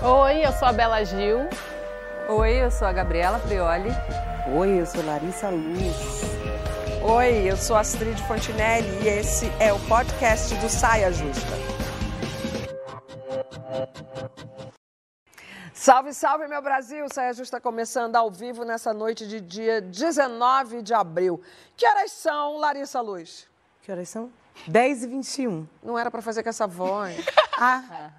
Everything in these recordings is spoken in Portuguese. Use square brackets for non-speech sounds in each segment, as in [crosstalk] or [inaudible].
Oi, eu sou a Bela Gil. Oi, eu sou a Gabriela Prioli. Oi, eu sou Larissa Luz. Oi, eu sou Astrid Fontinelli e esse é o podcast do Saia Justa. Salve, salve, meu Brasil! Saia Justa começando ao vivo nessa noite de dia 19 de abril. Que horas são, Larissa Luz? Que horas são? 10 e 21. Não era para fazer com essa voz. [laughs] ah.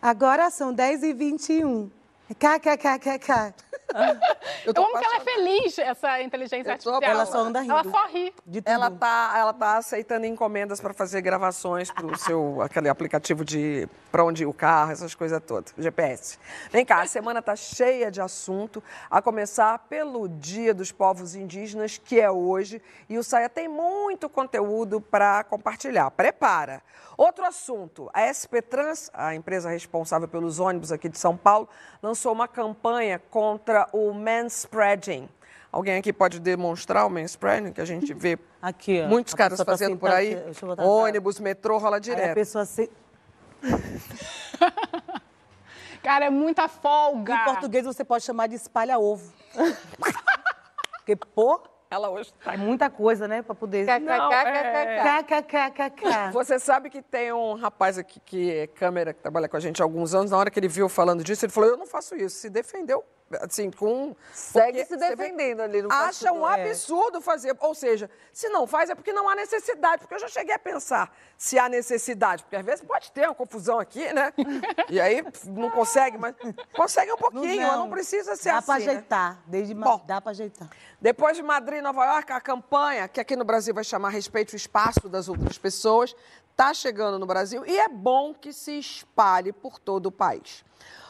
Agora são 10 e 21. KKKKK. [laughs] Eu, eu amo que ela é feliz, essa inteligência artificial. Ela só anda rindo. Ela só ri. Ela tá, ela tá aceitando encomendas para fazer gravações para o seu aquele aplicativo de para onde ir o carro, essas coisas todas, GPS. Vem cá, a semana tá cheia de assunto, a começar pelo Dia dos Povos Indígenas, que é hoje, e o Saia tem muito conteúdo para compartilhar. Prepara. Outro assunto, a SP Trans, a empresa responsável pelos ônibus aqui de São Paulo, lançou uma campanha contra o manspreading. Alguém aqui pode demonstrar o manspreading que a gente vê aqui, ó, muitos caras tá fazendo tá por aí? Ônibus, metrô, rola direto. Aí a pessoa se... [laughs] Cara, é muita folga. Em português você pode chamar de espalha-ovo. [laughs] Porque, pô, ela hoje tá muita coisa, né, para poder. KKKKK. Você sabe que tem um rapaz aqui que é câmera que trabalha com a gente há alguns anos. Na hora que ele viu falando disso, ele falou: "Eu não faço isso". Se defendeu assim, com. Segue se defendendo ali no Acha um é. absurdo fazer. Ou seja, se não faz é porque não há necessidade. Porque eu já cheguei a pensar se há necessidade. Porque às vezes pode ter uma confusão aqui, né? E aí não consegue, mas consegue um pouquinho, não, mas não precisa ser dá assim. Dá para ajeitar. Né? Desde Bom, dá para ajeitar. Depois de Madrid e Nova York, a campanha, que aqui no Brasil vai chamar Respeite o Espaço das Outras Pessoas, está chegando no Brasil e é bom que se espalhe por todo o país.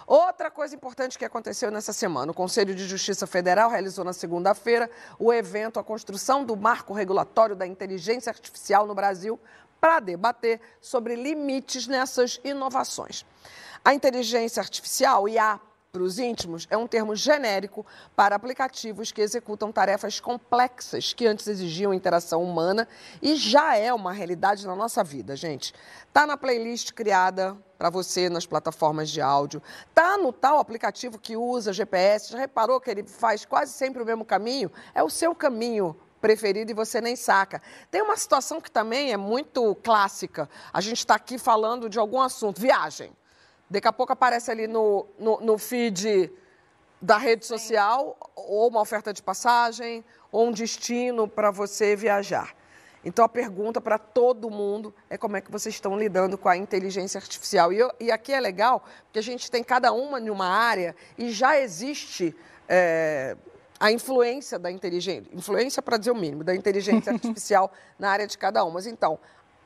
Outra coisa importante que aconteceu nessa semana: o Conselho de Justiça Federal realizou na segunda-feira o evento A Construção do Marco Regulatório da Inteligência Artificial no Brasil para debater sobre limites nessas inovações. A inteligência artificial, IA, para os íntimos é um termo genérico para aplicativos que executam tarefas complexas que antes exigiam interação humana e já é uma realidade na nossa vida, gente. Tá na playlist criada para você nas plataformas de áudio, tá no tal aplicativo que usa GPS, já reparou que ele faz quase sempre o mesmo caminho? É o seu caminho preferido e você nem saca. Tem uma situação que também é muito clássica. A gente está aqui falando de algum assunto, viagem. Daqui a pouco aparece ali no, no, no feed da rede social ou uma oferta de passagem ou um destino para você viajar. Então a pergunta para todo mundo é como é que vocês estão lidando com a inteligência artificial. E, eu, e aqui é legal, porque a gente tem cada uma em uma área e já existe é, a influência da inteligência, influência para dizer o mínimo, da inteligência [laughs] artificial na área de cada uma. Mas então,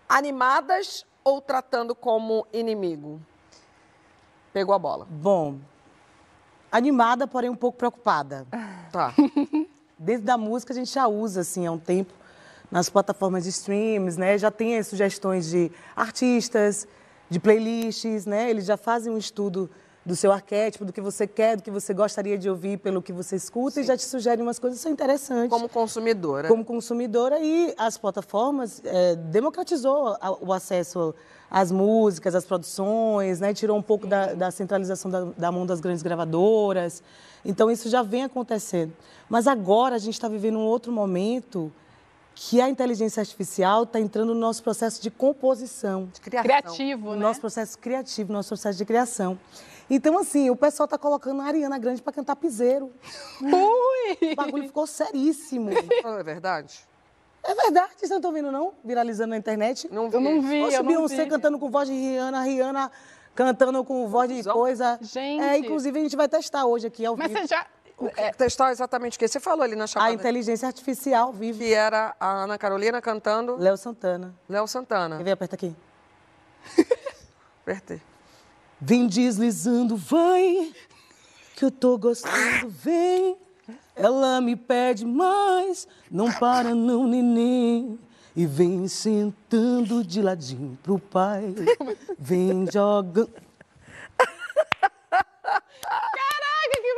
animadas ou tratando como inimigo? Pegou a bola. Bom, animada, porém um pouco preocupada. Tá. [laughs] Desde a música a gente já usa, assim, há um tempo, nas plataformas de streams, né? Já tem as sugestões de artistas, de playlists, né? Eles já fazem um estudo do seu arquétipo, do que você quer, do que você gostaria de ouvir pelo que você escuta Sim. e já te sugerem umas coisas que são interessantes. Como consumidora. Como consumidora e as plataformas é, democratizou o acesso às músicas, às produções, né? tirou um pouco da, da centralização da, da mão das grandes gravadoras. Então isso já vem acontecendo. Mas agora a gente está vivendo um outro momento que a inteligência artificial está entrando no nosso processo de composição. De criação. Criativo, no né? Nosso processo criativo, nosso processo de criação. Então, assim, o pessoal tá colocando a Ariana Grande para cantar piseiro. Ui! O bagulho ficou seríssimo. É verdade? É verdade, vocês não estão vendo, não? Viralizando na internet? Não vi. Eu não vi, Poxa, eu Beyoncé cantando com voz de Rihanna, Rihanna cantando com voz de coisa. Gente. É, inclusive, a gente vai testar hoje aqui ao Mas vivo. Mas você já... É, testar exatamente o que? Você falou ali na chamada. A inteligência artificial vive. Que era a Ana Carolina cantando... Léo Santana. Léo Santana. Quer ver? Aperta aqui. Apertei. Vem deslizando, vai, que eu tô gostando, vem. Ela me pede mais, não para não, neném. E vem sentando de ladinho pro pai, vem jogando. Caraca, que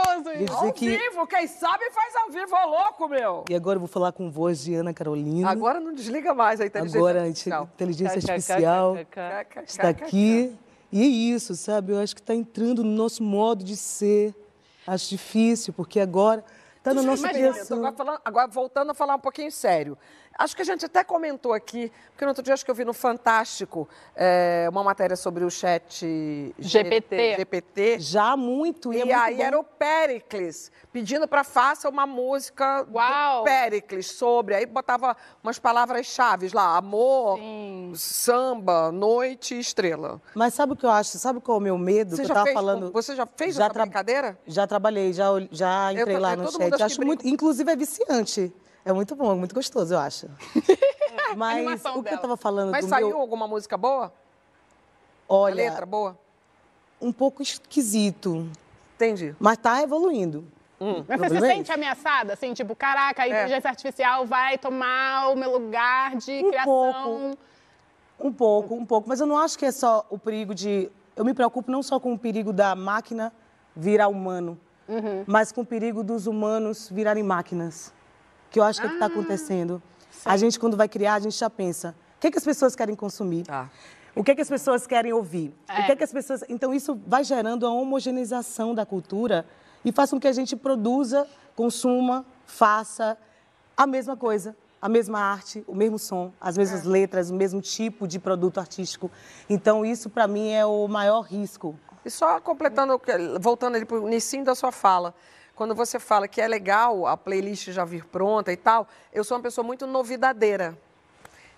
maravilhoso isso. Ao que... vivo, quem sabe faz ao vivo, ô louco, meu. E agora eu vou falar com voz de Ana Carolina. Agora não desliga mais a inteligência agora, artificial. Agora a inteligência artificial está aqui E é isso, sabe? Eu acho que está entrando no nosso modo de ser. Acho difícil, porque agora está na nossa criação. Agora, falando, agora, voltando a falar um pouquinho sério. Acho que a gente até comentou aqui, porque no outro dia acho que eu vi no Fantástico é, uma matéria sobre o chat GPT. GPT. Já muito. E, e é aí bom. era o Pericles, pedindo para faça uma música Uau. do Pericles sobre. Aí botava umas palavras-chave lá: amor, Sim. samba, noite e estrela. Mas sabe o que eu acho? Sabe qual é o meu medo? Você que já eu tava fez, falando. Você já fez já essa brincadeira? Já trabalhei, já, já entrei eu, lá no chat. Acho muito. Inclusive é viciante. É muito bom, muito gostoso, eu acho. [laughs] Mas o que dela. eu tava falando Mas do saiu meu... alguma música boa? Olha, A letra boa? Um pouco esquisito. Entendi. Mas tá evoluindo. Hum. Mas você se é sente ameaçada? Assim, tipo, caraca, a inteligência é. artificial vai tomar o meu lugar de um criação? Pouco. Um pouco, um pouco. Mas eu não acho que é só o perigo de... Eu me preocupo não só com o perigo da máquina virar humano, uhum. mas com o perigo dos humanos virarem máquinas que eu acho que é tá ah, está acontecendo. Sim. A gente, quando vai criar, a gente já pensa: o que, é que as pessoas querem consumir? Ah. O que, é que as pessoas querem ouvir? É. O que, é que as pessoas. Então, isso vai gerando a homogeneização da cultura e faz com que a gente produza, consuma, faça a mesma coisa, a mesma arte, o mesmo som, as mesmas é. letras, o mesmo tipo de produto artístico. Então, isso, para mim, é o maior risco. E só completando, voltando ali para o início da sua fala, quando você fala que é legal a playlist já vir pronta e tal, eu sou uma pessoa muito novidadeira.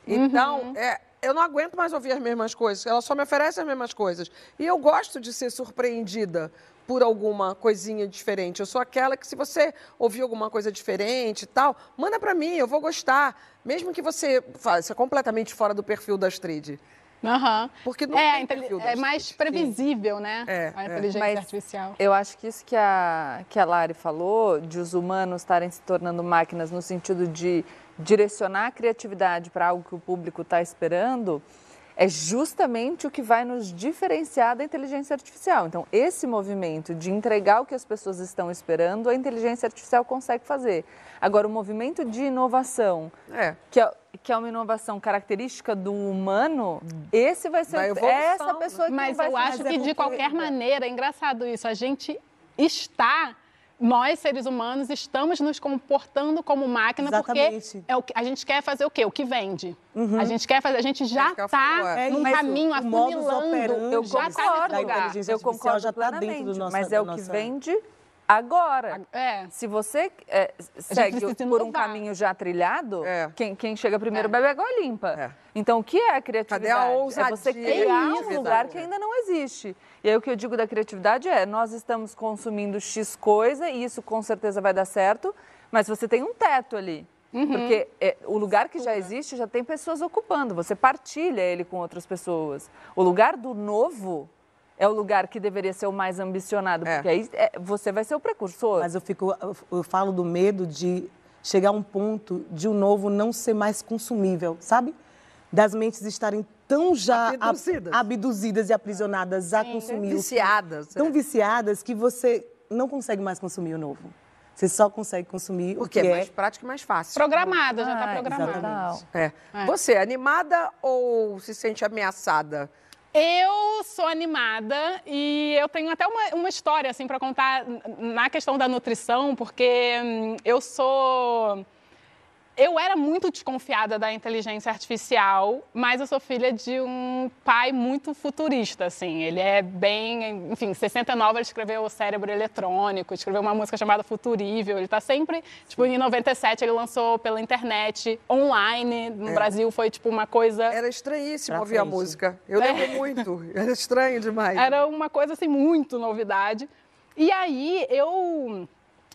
Então, uhum. é, eu não aguento mais ouvir as mesmas coisas, ela só me oferece as mesmas coisas. E eu gosto de ser surpreendida por alguma coisinha diferente. Eu sou aquela que se você ouvir alguma coisa diferente e tal, manda para mim, eu vou gostar. Mesmo que você faça completamente fora do perfil da Astrid. Uhum. Porque não é, é mais previsível, Sim. né? É, a é. inteligência é. artificial. Eu acho que isso que a, que a Lari falou, de os humanos estarem se tornando máquinas no sentido de direcionar a criatividade para algo que o público está esperando, é justamente o que vai nos diferenciar da inteligência artificial. Então, esse movimento de entregar o que as pessoas estão esperando, a inteligência artificial consegue fazer. Agora, o movimento de inovação, é. Que, é, que é uma inovação característica do humano, esse vai ser vai evolução, essa pessoa que Mas vai eu acho que, de qualquer maneira, é engraçado isso, a gente está nós, seres humanos, estamos nos comportando como máquina Exatamente. porque é o que, a gente quer fazer o quê? O que vende. Uhum. A gente quer fazer, a gente já está é, num caminho afunilando, eu já está nesse lugar. Eu concordo já tá dentro do nosso, mas é o que nossa... vende Agora, é. se você é, segue por um caminho já trilhado, é. quem, quem, chega primeiro é. bebe água limpa. É. Então, o que é a criatividade? Cadê a ousadia? É você criar um lugar que ainda não existe. E aí, o que eu digo da criatividade é, nós estamos consumindo X coisa, e isso com certeza vai dar certo, mas você tem um teto ali. Uhum. Porque é, o lugar que já existe já tem pessoas ocupando, você partilha ele com outras pessoas. O lugar do novo é o lugar que deveria ser o mais ambicionado, é. porque aí é, você vai ser o precursor. Mas eu fico, eu, falo do medo de chegar a um ponto de o um novo não ser mais consumível, sabe? Das mentes estarem tão já abduzidas, abduzidas e aprisionadas a consumir. Viciadas. Tão é. viciadas que você não consegue mais consumir o novo. Você só consegue consumir Porque o que é, é mais prático e mais fácil. Programada, já está ah, programada. É. é. Você, animada ou se sente ameaçada? Eu sou animada e eu tenho até uma, uma história assim para contar na questão da nutrição, porque hum, eu sou eu era muito desconfiada da inteligência artificial, mas eu sou filha de um pai muito futurista, assim. Ele é bem, enfim, 69 ele escreveu o Cérebro Eletrônico, escreveu uma música chamada Futurível. Ele está sempre, tipo, em 97 ele lançou pela internet, online, no é. Brasil foi tipo uma coisa Era estranhíssimo ouvir a música. Eu lembro é. muito. [laughs] Era estranho demais. Era uma coisa assim muito novidade. E aí eu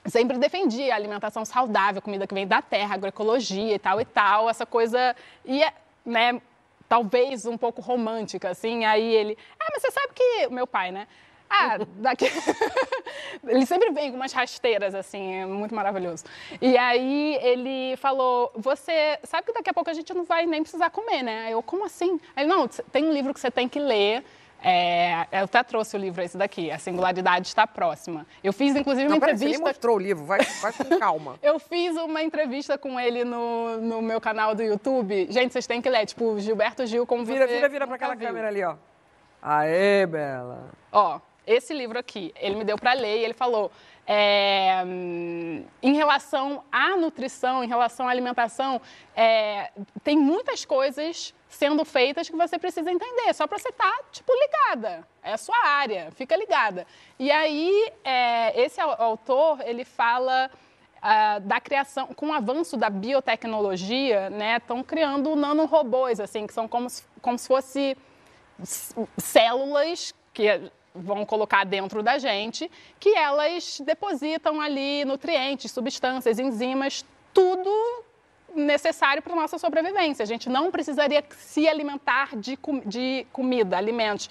sempre defendi a alimentação saudável, comida que vem da terra, agroecologia e tal e tal, essa coisa e é, né, talvez um pouco romântica assim. Aí ele, ah, mas você sabe que meu pai, né? Ah, [laughs] daqui. [laughs] ele sempre vem com umas rasteiras, assim, é muito maravilhoso. E aí ele falou: Você sabe que daqui a pouco a gente não vai nem precisar comer, né? Eu, como assim? Aí, não, tem um livro que você tem que ler é, eu até trouxe o livro esse daqui, A Singularidade Está Próxima. Eu fiz, inclusive, uma Não, entrevista... Você mostrou o livro, vai, vai com [laughs] calma. eu fiz uma entrevista com ele no, no meu canal do YouTube. Gente, vocês têm que ler, tipo, Gilberto Gil, como vira, Vira, vira para aquela viu. câmera ali, ó. Aê, Bela. Ó, esse livro aqui, ele me deu para ler e ele falou é, em relação à nutrição, em relação à alimentação, é, tem muitas coisas sendo feitas que você precisa entender, só para você estar, tá, tipo, ligada. É a sua área, fica ligada. E aí, é, esse autor, ele fala uh, da criação, com o avanço da biotecnologia, né, estão criando nanorobôs, assim, que são como se, como se fosse células que vão colocar dentro da gente, que elas depositam ali nutrientes, substâncias, enzimas, tudo necessário para a nossa sobrevivência. A gente não precisaria se alimentar de, de comida, alimentos.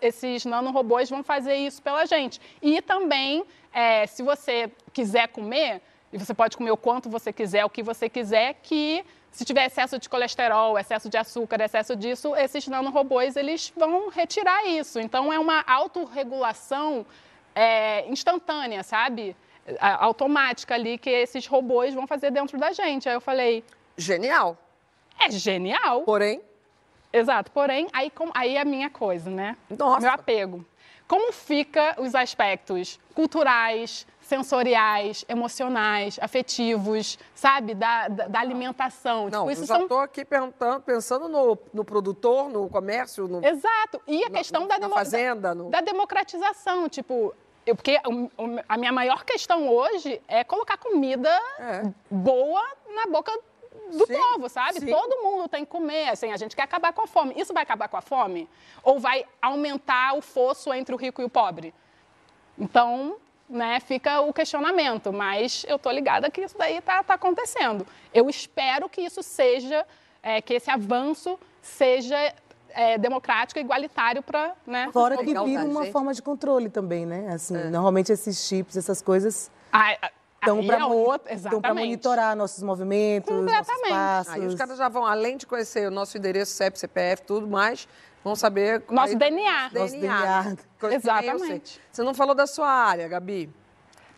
Esses nanorobôs vão fazer isso pela gente. E também, é, se você quiser comer, e você pode comer o quanto você quiser, o que você quiser, que se tiver excesso de colesterol, excesso de açúcar, excesso disso, esses nanorobôs eles vão retirar isso. Então é uma autorregulação é, instantânea, sabe? Automática ali que esses robôs vão fazer dentro da gente. Aí eu falei. Genial. É genial. Porém. Exato, porém, aí, com, aí é a minha coisa, né? Nossa. Meu apego. Como fica os aspectos culturais, sensoriais, emocionais, afetivos, sabe? Da, da, da alimentação. Não, tipo, eu já estou são... aqui pensando, no, no, produtor, no comércio. No, Exato. E a questão da, demo... fazenda, no... da democratização. Tipo, eu, porque a minha maior questão hoje é colocar comida é. boa na boca do sim, povo, sabe? Sim. Todo mundo tem que comer, assim, a gente quer acabar com a fome. Isso vai acabar com a fome? Ou vai aumentar o fosso entre o rico e o pobre? Então, né, fica o questionamento, mas eu tô ligada que isso daí tá, tá acontecendo. Eu espero que isso seja, é, que esse avanço seja é, democrático e igualitário para, né? Fora que vira uma forma de controle também, né? Assim, é. normalmente esses chips, essas coisas estão para é monitorar nossos movimentos, nossos passos. Aí os caras já vão, além de conhecer o nosso endereço, CEP, CPF, tudo mais, Vamos saber. Nosso aí, DNA. Nosso DNA. DNA. Exatamente. Você não falou da sua área, Gabi.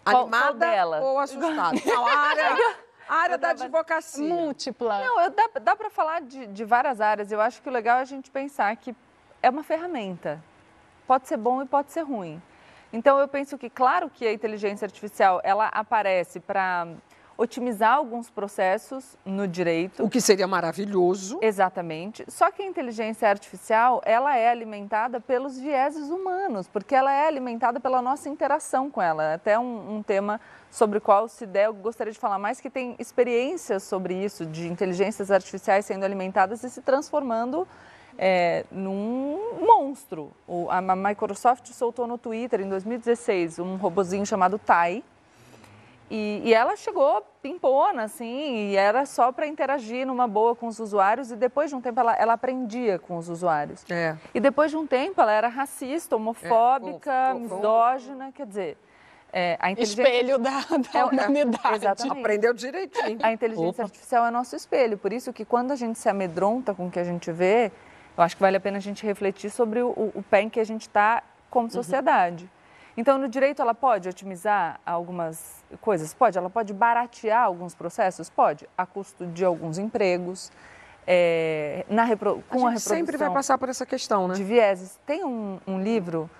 Animada qual, qual ou assustada? Não, a área, a área da advocacia. Múltipla. Não, eu, dá, dá para falar de, de várias áreas. Eu acho que o legal é a gente pensar que é uma ferramenta. Pode ser bom e pode ser ruim. Então, eu penso que, claro que a inteligência artificial, ela aparece para otimizar alguns processos no direito. O que seria maravilhoso. Exatamente. Só que a inteligência artificial, ela é alimentada pelos vieses humanos, porque ela é alimentada pela nossa interação com ela. É até um, um tema sobre o qual, se der, eu gostaria de falar mais, que tem experiências sobre isso, de inteligências artificiais sendo alimentadas e se transformando é, num monstro. O, a Microsoft soltou no Twitter, em 2016, um robozinho chamado Tai, e, e, ela chegou pimpona, assim, e era só para interagir numa boa com os usuários, e depois de um tempo ela, ela aprendia com os usuários. É. E depois de um tempo ela era racista, homofóbica, é. misógina, quer dizer... É, a inteligência... Espelho da, da é, humanidade. Exatamente. Aprendeu direitinho. A inteligência Opa. artificial é nosso espelho, por isso que quando a gente se amedronta com o que a gente vê, eu acho que vale a pena a gente refletir sobre o, o pé em que a gente está como uhum. sociedade. Uhum. Então, no direito, ela pode otimizar algumas coisas? Pode. Ela pode baratear alguns processos? Pode, a custo de alguns empregos. É, na repro... com a, a reprodução sempre vai passar por essa questão, né? De vieses. Tem um, um livro,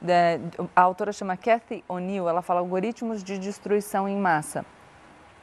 né, a autora chama Cathy O'Neill, ela fala algoritmos de destruição em massa.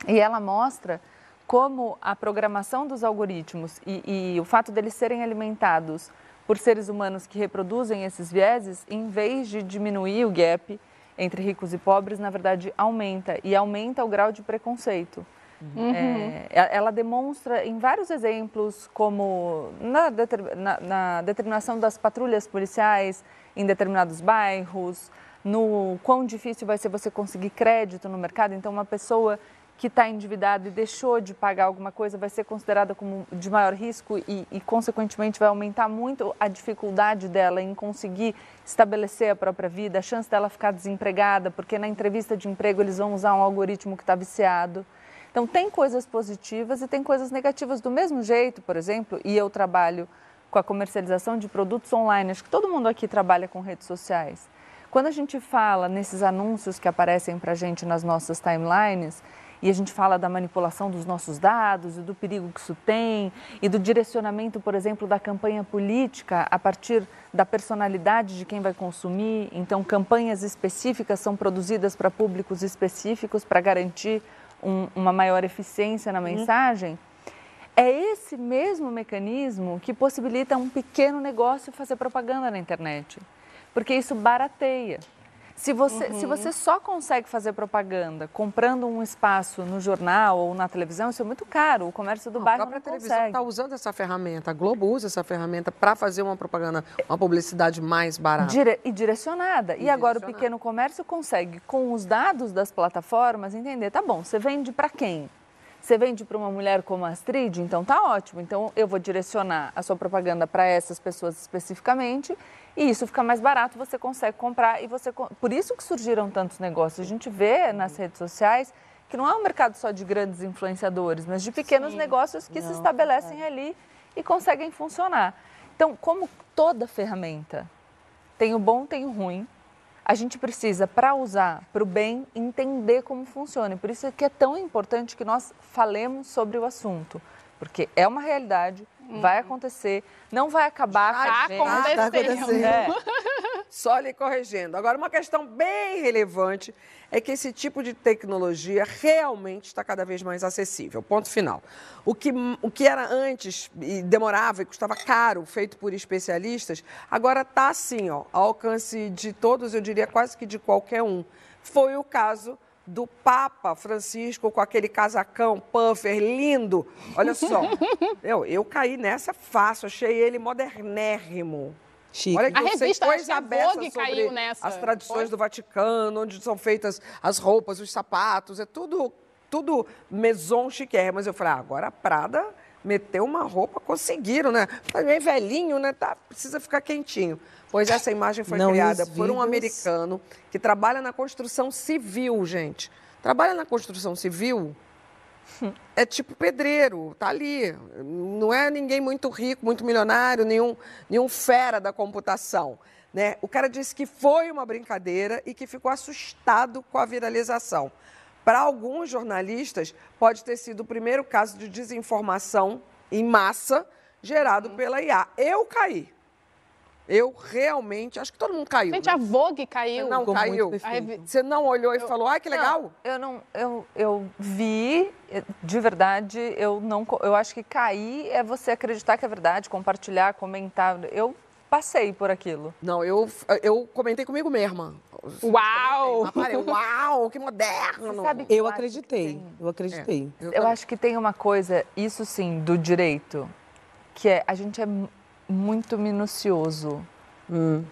E ela mostra como a programação dos algoritmos e, e o fato deles serem alimentados por seres humanos que reproduzem esses vieses, em vez de diminuir o gap entre ricos e pobres, na verdade aumenta e aumenta o grau de preconceito. Uhum. É, ela demonstra em vários exemplos, como na, na, na, determinação das patrulhas policiais em determinados bairros, no quão difícil vai ser você conseguir crédito no mercado. Então, uma pessoa que está endividado e deixou de pagar alguma coisa vai ser considerada como de maior risco e, e, consequentemente, vai aumentar muito a dificuldade dela em conseguir estabelecer a própria vida, a chance dela ficar desempregada, porque na entrevista de emprego eles vão usar um algoritmo que está viciado. Então, tem coisas positivas e tem coisas negativas do mesmo jeito, por exemplo, e eu trabalho com a comercialização de produtos online, acho que todo mundo aqui trabalha com redes sociais. Quando a gente fala nesses anúncios que aparecem para a gente nas nossas timelines, e a gente fala da manipulação dos nossos dados e do perigo que isso tem e do direcionamento, por exemplo, da campanha política a partir da personalidade de quem vai consumir. Então, campanhas específicas são produzidas para públicos específicos para garantir um, uma maior eficiência na uhum. mensagem. É esse mesmo mecanismo que possibilita um pequeno negócio fazer propaganda na internet, porque isso barateia. Se você, uhum. se você só consegue fazer propaganda comprando um espaço no jornal ou na televisão, isso é muito caro. O comércio do não, bairro a própria televisão está usando essa ferramenta. A Globo usa essa ferramenta para fazer uma propaganda, uma publicidade mais barata. Dire e direcionada. E, e agora o pequeno comércio consegue, com os dados das plataformas, entender, tá bom, você vende para quem? Você vende para uma mulher como a Astrid, então tá ótimo. Então eu vou direcionar a sua propaganda para essas pessoas especificamente e isso fica mais barato, você consegue comprar e você por isso que surgiram tantos negócios. A gente vê nas redes sociais que não é um mercado só de grandes influenciadores, mas de pequenos Sim. negócios que não, se estabelecem é. ali e conseguem funcionar. Então, como toda ferramenta tem o bom, tem o ruim, a gente precisa, para usar para o bem, entender como funciona. E por isso é que é tão importante que nós falemos sobre o assunto, porque é uma realidade, hum. vai acontecer, não vai acabar. Já está acontecendo. É. Só lhe corrigindo. Agora, uma questão bem relevante é que esse tipo de tecnologia realmente está cada vez mais acessível. Ponto final. O que, o que era antes e demorava e custava caro, feito por especialistas, agora está assim, ó, ao alcance de todos, eu diria quase que de qualquer um. Foi o caso do Papa Francisco com aquele casacão puffer lindo. Olha só, [laughs] eu, eu caí nessa fácil, achei ele modernérrimo. Chique. Olha que a revista coisa aberta Vogue caiu nessa. As tradições Foi? do Vaticano, onde são feitas as roupas, os sapatos, é tudo, tudo maison chique. Mas eu falei, ah, agora a Prada meteu uma roupa, conseguiram, né? Tá meio velhinho, né? Tá, precisa ficar quentinho. Pois essa imagem foi Não, criada por um americano que trabalha na construção civil, gente. Trabalha na construção civil [laughs] é tipo pedreiro, tá ali. Não é ninguém muito rico, muito milionário, nenhum, nenhum fera da computação. Né? O cara disse que foi uma brincadeira e que ficou assustado com a viralização. Para alguns jornalistas, pode ter sido o primeiro caso de desinformação em massa gerado uhum. pela IA. Eu caí. Eu realmente, acho que todo mundo caiu. Gente, né? a Vogue caiu. Você não Ficou caiu. Você não olhou e eu, falou, ai, que legal. Não, eu não, eu, eu vi, de verdade, eu não, eu acho que cair é você acreditar que é verdade, compartilhar, comentar. Eu passei por aquilo. Não, eu, eu comentei comigo mesma. Uau! Uau, que moderno! Sabe que eu, eu acreditei, eu acreditei. É, eu, eu acho que tem uma coisa, isso sim, do direito, que é, a gente é muito minucioso hum.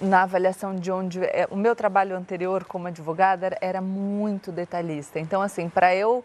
na avaliação de onde. É, o meu trabalho anterior como advogada era muito detalhista. Então, assim, para eu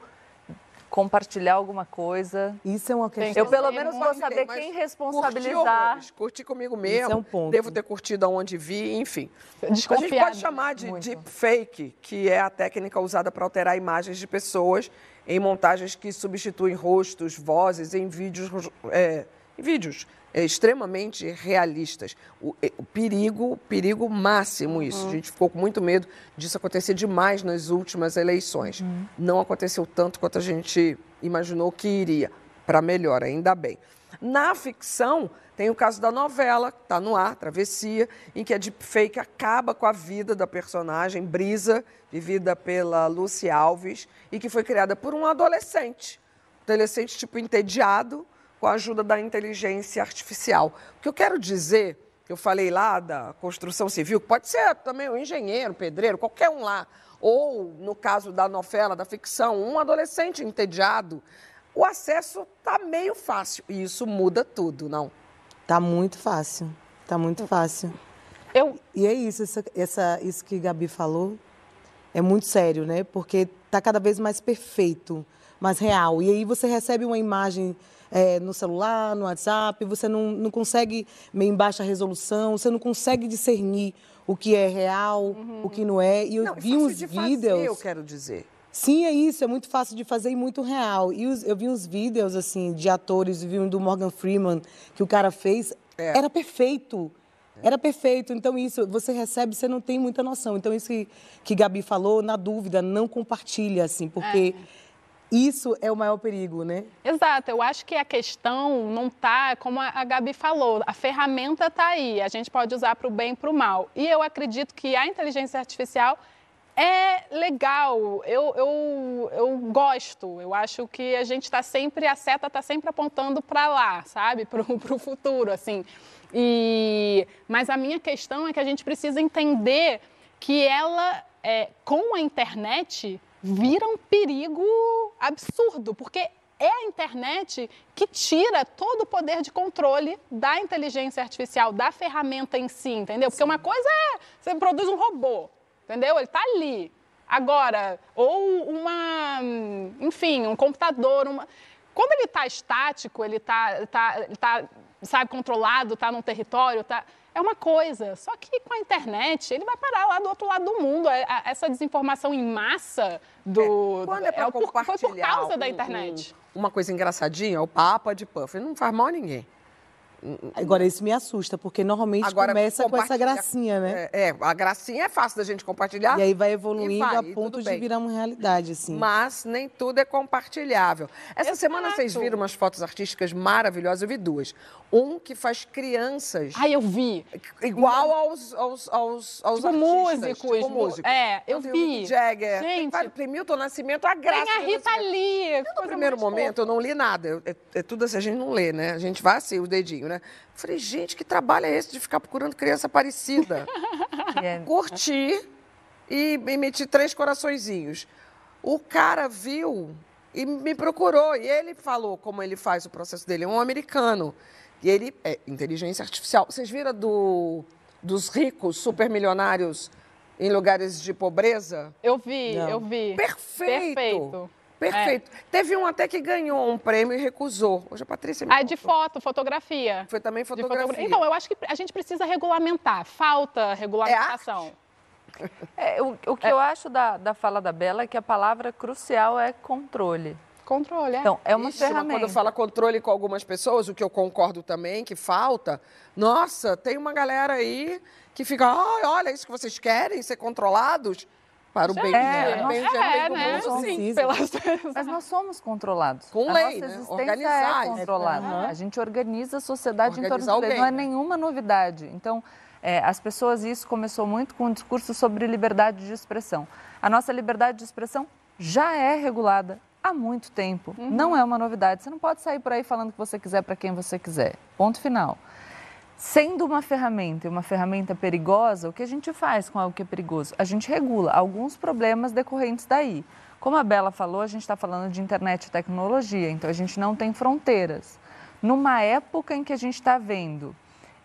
compartilhar alguma coisa. Isso é uma questão. Eu pelo menos vou saber quem responsabilizar. Curti, curti comigo mesmo. Isso é um ponto. Devo ter curtido aonde vi, enfim. A gente pode chamar de deep fake, que é a técnica usada para alterar imagens de pessoas em montagens que substituem rostos, vozes em vídeos, é, em vídeos extremamente realistas. O, é, o, perigo, perigo máximo isso. Uhum. A gente ficou com muito medo disso acontecer demais nas últimas eleições. Uhum. Não aconteceu tanto quanto a gente imaginou que iria. Para melhor, ainda bem. Na ficção, tem o caso da novela, que está no ar, Travessia, em que a deepfake acaba com a vida da personagem Brisa, vivida pela Lucy Alves, e que foi criada por um adolescente. adolescente, tipo, entediado, com a ajuda da inteligência artificial. O que eu quero dizer, eu falei lá da construção civil, pode ser também um engenheiro, pedreiro, qualquer um lá, ou no caso da novela, da ficção, um adolescente entediado, o acesso está meio fácil e isso muda tudo, não? Tá muito fácil, tá muito fácil. Eu... E é isso, essa, essa, isso que Gabi falou é muito sério, né? Porque tá cada vez mais perfeito, mais real. E aí você recebe uma imagem é, no celular, no WhatsApp, você não, não consegue em baixa resolução, você não consegue discernir o que é real, uhum. o que não é. E eu não, vi uns vídeos. Fazer, eu quero dizer. Sim, é isso, é muito fácil de fazer e muito real. E os, eu vi uns vídeos assim de atores, vi um do Morgan Freeman que o cara fez, é. era perfeito. Era perfeito. Então, isso, você recebe, você não tem muita noção. Então, isso que, que Gabi falou, na dúvida, não compartilha, assim, porque isso é o maior perigo, né? Exato, eu acho que a questão não está, como a Gabi falou, a ferramenta está aí, a gente pode usar para o bem e para o mal. E eu acredito que a inteligência artificial é legal, eu, eu, eu gosto, eu acho que a gente está sempre, a seta está sempre apontando para lá, sabe, [laughs] para o futuro, assim. E, mas a minha questão é que a gente precisa entender que ela, é, com a internet, vira um perigo absurdo, porque é a internet que tira todo o poder de controle da inteligência artificial, da ferramenta em si, entendeu? Porque Sim. uma coisa é você produz um robô, entendeu? Ele está ali. Agora, ou uma, enfim, um computador, uma... quando ele está estático, ele está, tá, tá, sabe, controlado, está num território, está é uma coisa. Só que com a internet, ele vai parar lá do outro lado do mundo. É, essa desinformação em massa do. É, quando é, é por, foi por causa da internet. Um, uma coisa engraçadinha, o Papa de Puff. Não faz mal a ninguém. Agora, isso me assusta, porque normalmente Agora, começa com essa gracinha, né? É, é, a gracinha é fácil da gente compartilhar. E aí vai evoluindo vai, a ponto de virar uma realidade, assim. Mas nem tudo é compartilhável. Essa Exato. semana vocês viram umas fotos artísticas maravilhosas, eu vi duas. Um que faz crianças. Ai, eu vi. Igual aos, aos, aos, aos tipo artistas. músicos. Tipo músicos. É, eu então, vi. Tem Jagger. Gente. Tem, tem Milton Nascimento, a graça. Tem a Rita Lee. No primeiro momento, eu não li nada. É, é, tudo assim, a gente não lê, né? A gente vai assim, o dedinho, né? Falei, gente, que trabalho é esse de ficar procurando criança parecida? yeah. [laughs] Curti e, e meti três coraçõezinhos. O cara viu e me procurou. E ele falou como ele faz o processo dele. É um americano. E ele é inteligência artificial. Vocês viram do, dos ricos supermilionários em lugares de pobreza? Eu vi, Não. eu vi. Perfeito. Perfeito. Perfeito. É. Teve um até que ganhou um prêmio e recusou. Hoje a Patrícia me Ah, de foto, fotografia. Foi também fotografia. Então, eu acho que a gente precisa regulamentar. Falta regulamentação. É é, o, o, que é. eu acho da, da fala da Bela é que a palavra crucial é controle. Controle, é. Então, é uma Ixi, ferramenta. Quando fala controle com algumas pessoas, o que eu concordo também, que falta, nossa, tem uma galera aí que fica, ah, olha, isso que vocês querem, ser controlados. Para o bem, é, é, bem, é, né? Sim, pelas... [laughs] Mas nós somos controlados. Com a lei, nossa né? existência Organizar, é controlada. Uhum. A gente organiza a sociedade Organizar em torno de lei. Não é nenhuma novidade. Então, é, as pessoas, isso começou muito com um discurso sobre liberdade de expressão. A nossa liberdade de expressão já é regulada há muito tempo. Uhum. Não é uma novidade. Você não pode sair por aí falando o que você quiser para quem você quiser. Ponto final. Sendo uma ferramenta e uma ferramenta perigosa, o que a gente faz com algo que é perigoso? A gente regula alguns problemas decorrentes daí. Como a Bela falou, a gente está falando de internet e tecnologia, então a gente não tem fronteiras. Numa época em que a gente está vendo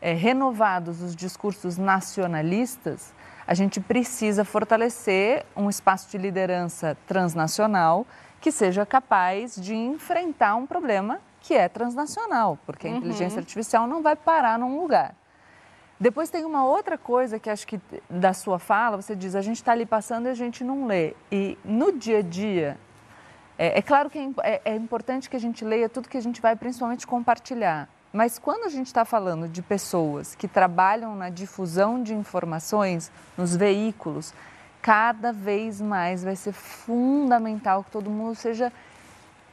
é, renovados os discursos nacionalistas, a gente precisa fortalecer um espaço de liderança transnacional que seja capaz de enfrentar um problema que é transnacional, porque a uhum. inteligência artificial não vai parar num lugar. Depois tem uma outra coisa que acho que da sua fala, você diz, a gente está ali passando e a gente não lê. E no dia a dia, é, é claro que é, é, importante que a gente leia tudo que a gente vai principalmente compartilhar. Mas quando a gente está falando de pessoas que trabalham na difusão de informações nos veículos, cada vez mais vai ser fundamental que todo mundo seja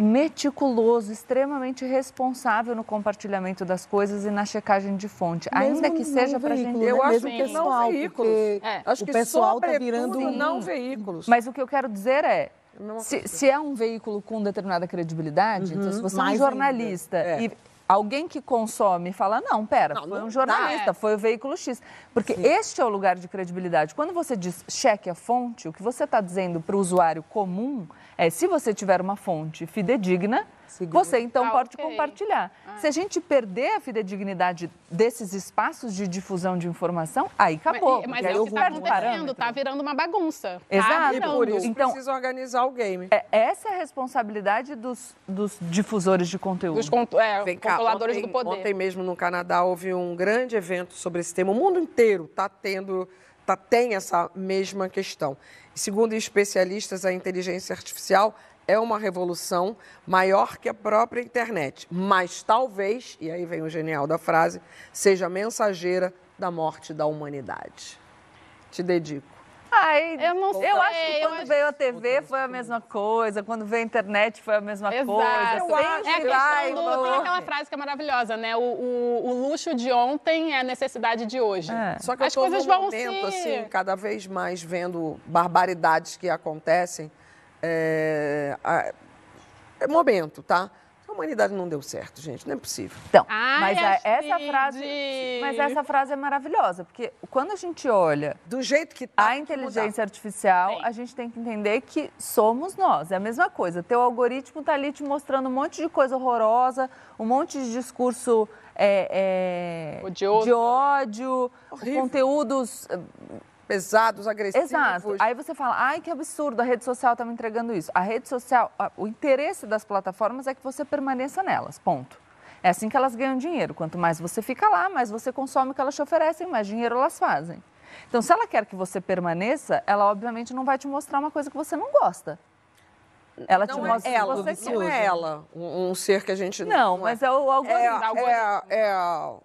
meticuloso, extremamente responsável no compartilhamento das coisas e na checagem de fonte, mesmo ainda que seja para gente. Né? Eu acho que pessoal, não veículos. É. Acho o que pessoal está virando não veículos. Mas o que eu quero dizer é se, se, é um veículo com determinada credibilidade, uhum, então se você é um jornalista é. e alguém que consome fala, não, pera, não, foi um jornalista, dá, é. foi o veículo X. Porque Sim. este é o lugar de credibilidade. Quando você diz cheque a fonte, o que você está dizendo para o usuário comum é se você tiver uma fonte fidedigna, você então ah, pode okay. compartilhar. Ah. Se a gente perder a fidedignidade desses espaços de difusão de informação, aí acabou. Mas, mas é o que está acontecendo, está virando uma bagunça. Tá Exato. Tá por isso então, precisa organizar o game. É, essa é a responsabilidade dos, dos difusores de conteúdo. Dos é, Vem cá, controladores ontem, do poder. Ontem mesmo no Canadá houve um grande evento sobre esse tema. O mundo inteiro está tendo, tá, tem essa mesma questão. Segundo especialistas, a inteligência artificial é uma revolução maior que a própria internet, mas talvez, e aí vem o genial da frase, seja mensageira da morte da humanidade? Te dedico. Ai, Eu não sei, Eu acho que quando acho- veio a TV foi a mesma coisa, quando veio a internet foi a mesma Exato. coisa. Eu acho. É a questão do, tem volta. aquela frase que é maravilhosa, né? O, o- o luxo de ontem é a necessidade de hoje. É. Só que As eu tô coisas num vão momento, se- assim, cada vez mais vendo barbaridades que acontecem. É, a- é momento, tá? A humanidade não deu certo, gente, não é possível. Então, Ai, mas a- essa frase, mas essa frase é maravilhosa, porque quando a gente olha Do jeito que tá, a inteligência artificial, Sim. a gente tem que entender que somos nós. É a mesma coisa. Teu algoritmo tá ali te mostrando um monte de coisa horrorosa, um monte de discurso é, é, de ódio, Horrível. conteúdos Pesados, agressivos. Exato. Aí você fala, ai, que absurdo, a rede social está me entregando isso. A rede social, o interesse das plataformas é que você permaneça nelas, ponto. É assim que elas ganham dinheiro. Quanto mais você fica lá, mais você consome o que elas te oferecem, mais dinheiro elas fazem. Então, se ela quer que você permaneça, ela obviamente não vai te mostrar uma coisa que você não gosta. Ela te Não mostra é ela, você não quer. é ela, um, um ser que a gente Não, é. mas é o algoritmo. É, é, é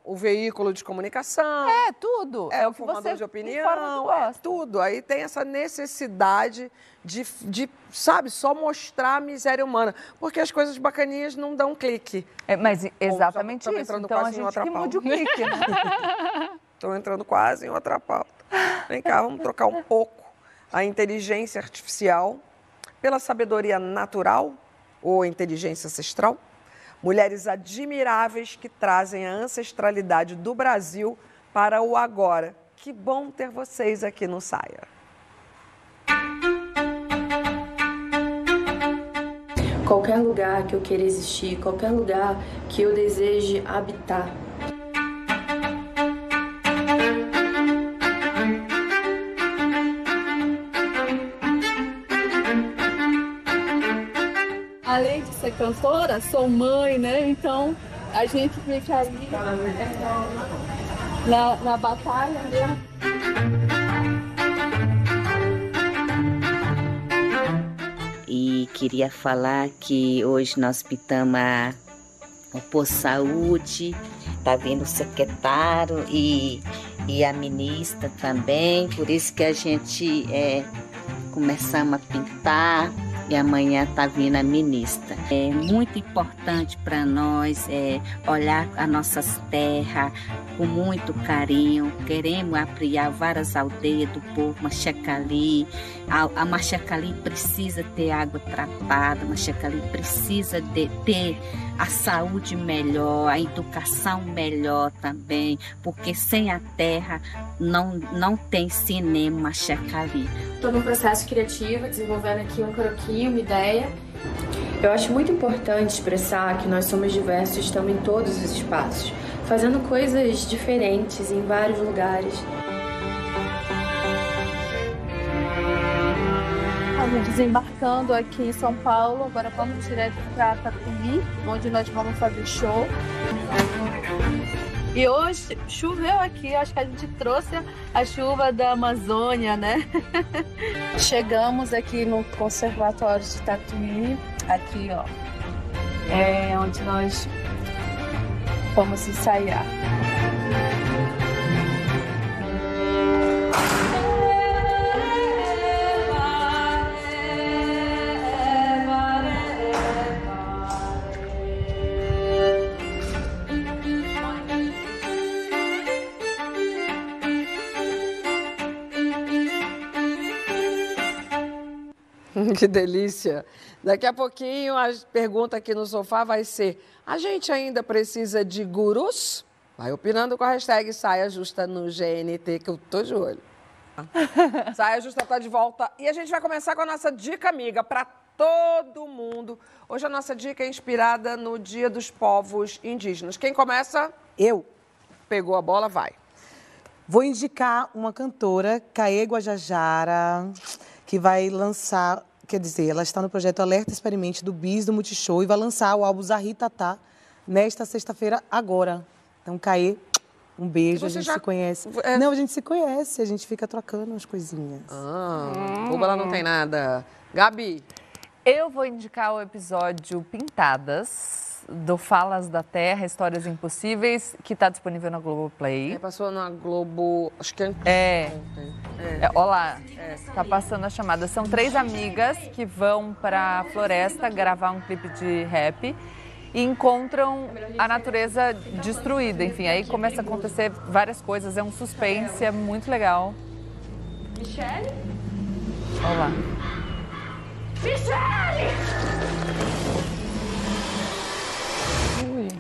o veículo de comunicação, É, tudo. é, É, o que formador você de opinião, é tudo. Aí tem essa necessidade de, de, sabe, só mostrar a miséria humana. Porque as coisas bacaninhas não dão clique. É, mas exatamente estamos isso. entrando Então a quase em gente outra que mude o pauta. clique, né? [laughs] Estou entrando quase em outra pauta. Vem cá, vamos trocar um pouco a inteligência artificial pela sabedoria natural ou inteligência ancestral. Mulheres admiráveis que trazem a ancestralidade do Brasil para o agora. Que bom ter vocês aqui no Saia. Qualquer lugar que eu queira existir, qualquer lugar que eu deseje habitar. Ser cantora, sou mãe, né? Então a gente fica ali é, na, na batalha, né? E queria falar que hoje nós pitamos o Posto Saúde, tá vendo o secretário e, e a ministra também, por isso que a gente é, começamos a pintar e amanhã tá vindo a ministra. É muito importante para nós é, olhar as nossas terras com muito carinho. Queremos apriar várias aldeias do povo Machacali. A, a Machacali precisa ter água tratada, a Machacali precisa de ter a saúde melhor, a educação melhor também, porque sem a terra não, não tem cinema Machacali. Estou num processo criativo, desenvolvendo aqui um croquis, uma ideia. Eu acho muito importante expressar que nós somos diversos, estamos em todos os espaços, fazendo coisas diferentes em vários lugares. Estamos desembarcando aqui em São Paulo, agora vamos direto para Tatuí, onde nós vamos fazer show. E hoje choveu aqui, acho que a gente trouxe a chuva da Amazônia, né? [laughs] Chegamos aqui no Conservatório de Tatuí, aqui ó, é onde nós vamos ensaiar. [laughs] Que delícia. Daqui a pouquinho a pergunta aqui no sofá vai ser: a gente ainda precisa de gurus? Vai opinando com a hashtag Saia Justa no GNT, que eu tô de olho. [laughs] Saia Justa tá de volta. E a gente vai começar com a nossa dica amiga para todo mundo. Hoje a nossa dica é inspirada no Dia dos Povos Indígenas. Quem começa? Eu Pegou a bola, vai. vou indicar uma cantora, Caê Guajajara, que vai lançar, quer dizer, ela está no projeto Alerta Experimente do Bis do Multishow e vai lançar o álbum Zahritatá nesta sexta-feira agora. Então, Caê, um beijo, a você gente já- se conhece. é- Não, a gente se conhece, a gente fica trocando as coisinhas. Ah, boba ela não tem nada. Gabi, Eu vou indicar o episódio Pintadas, do Falas da Terra, Histórias Impossíveis, que está disponível na Globoplay. É, passou na Globo, acho que é. É. é olá, está passando a chamada. São três amigas que vão para a floresta gravar um clipe de rap e encontram a natureza destruída. Enfim, aí começa a acontecer várias coisas. É um suspense, é muito legal. Michelle? Olá. Michelle!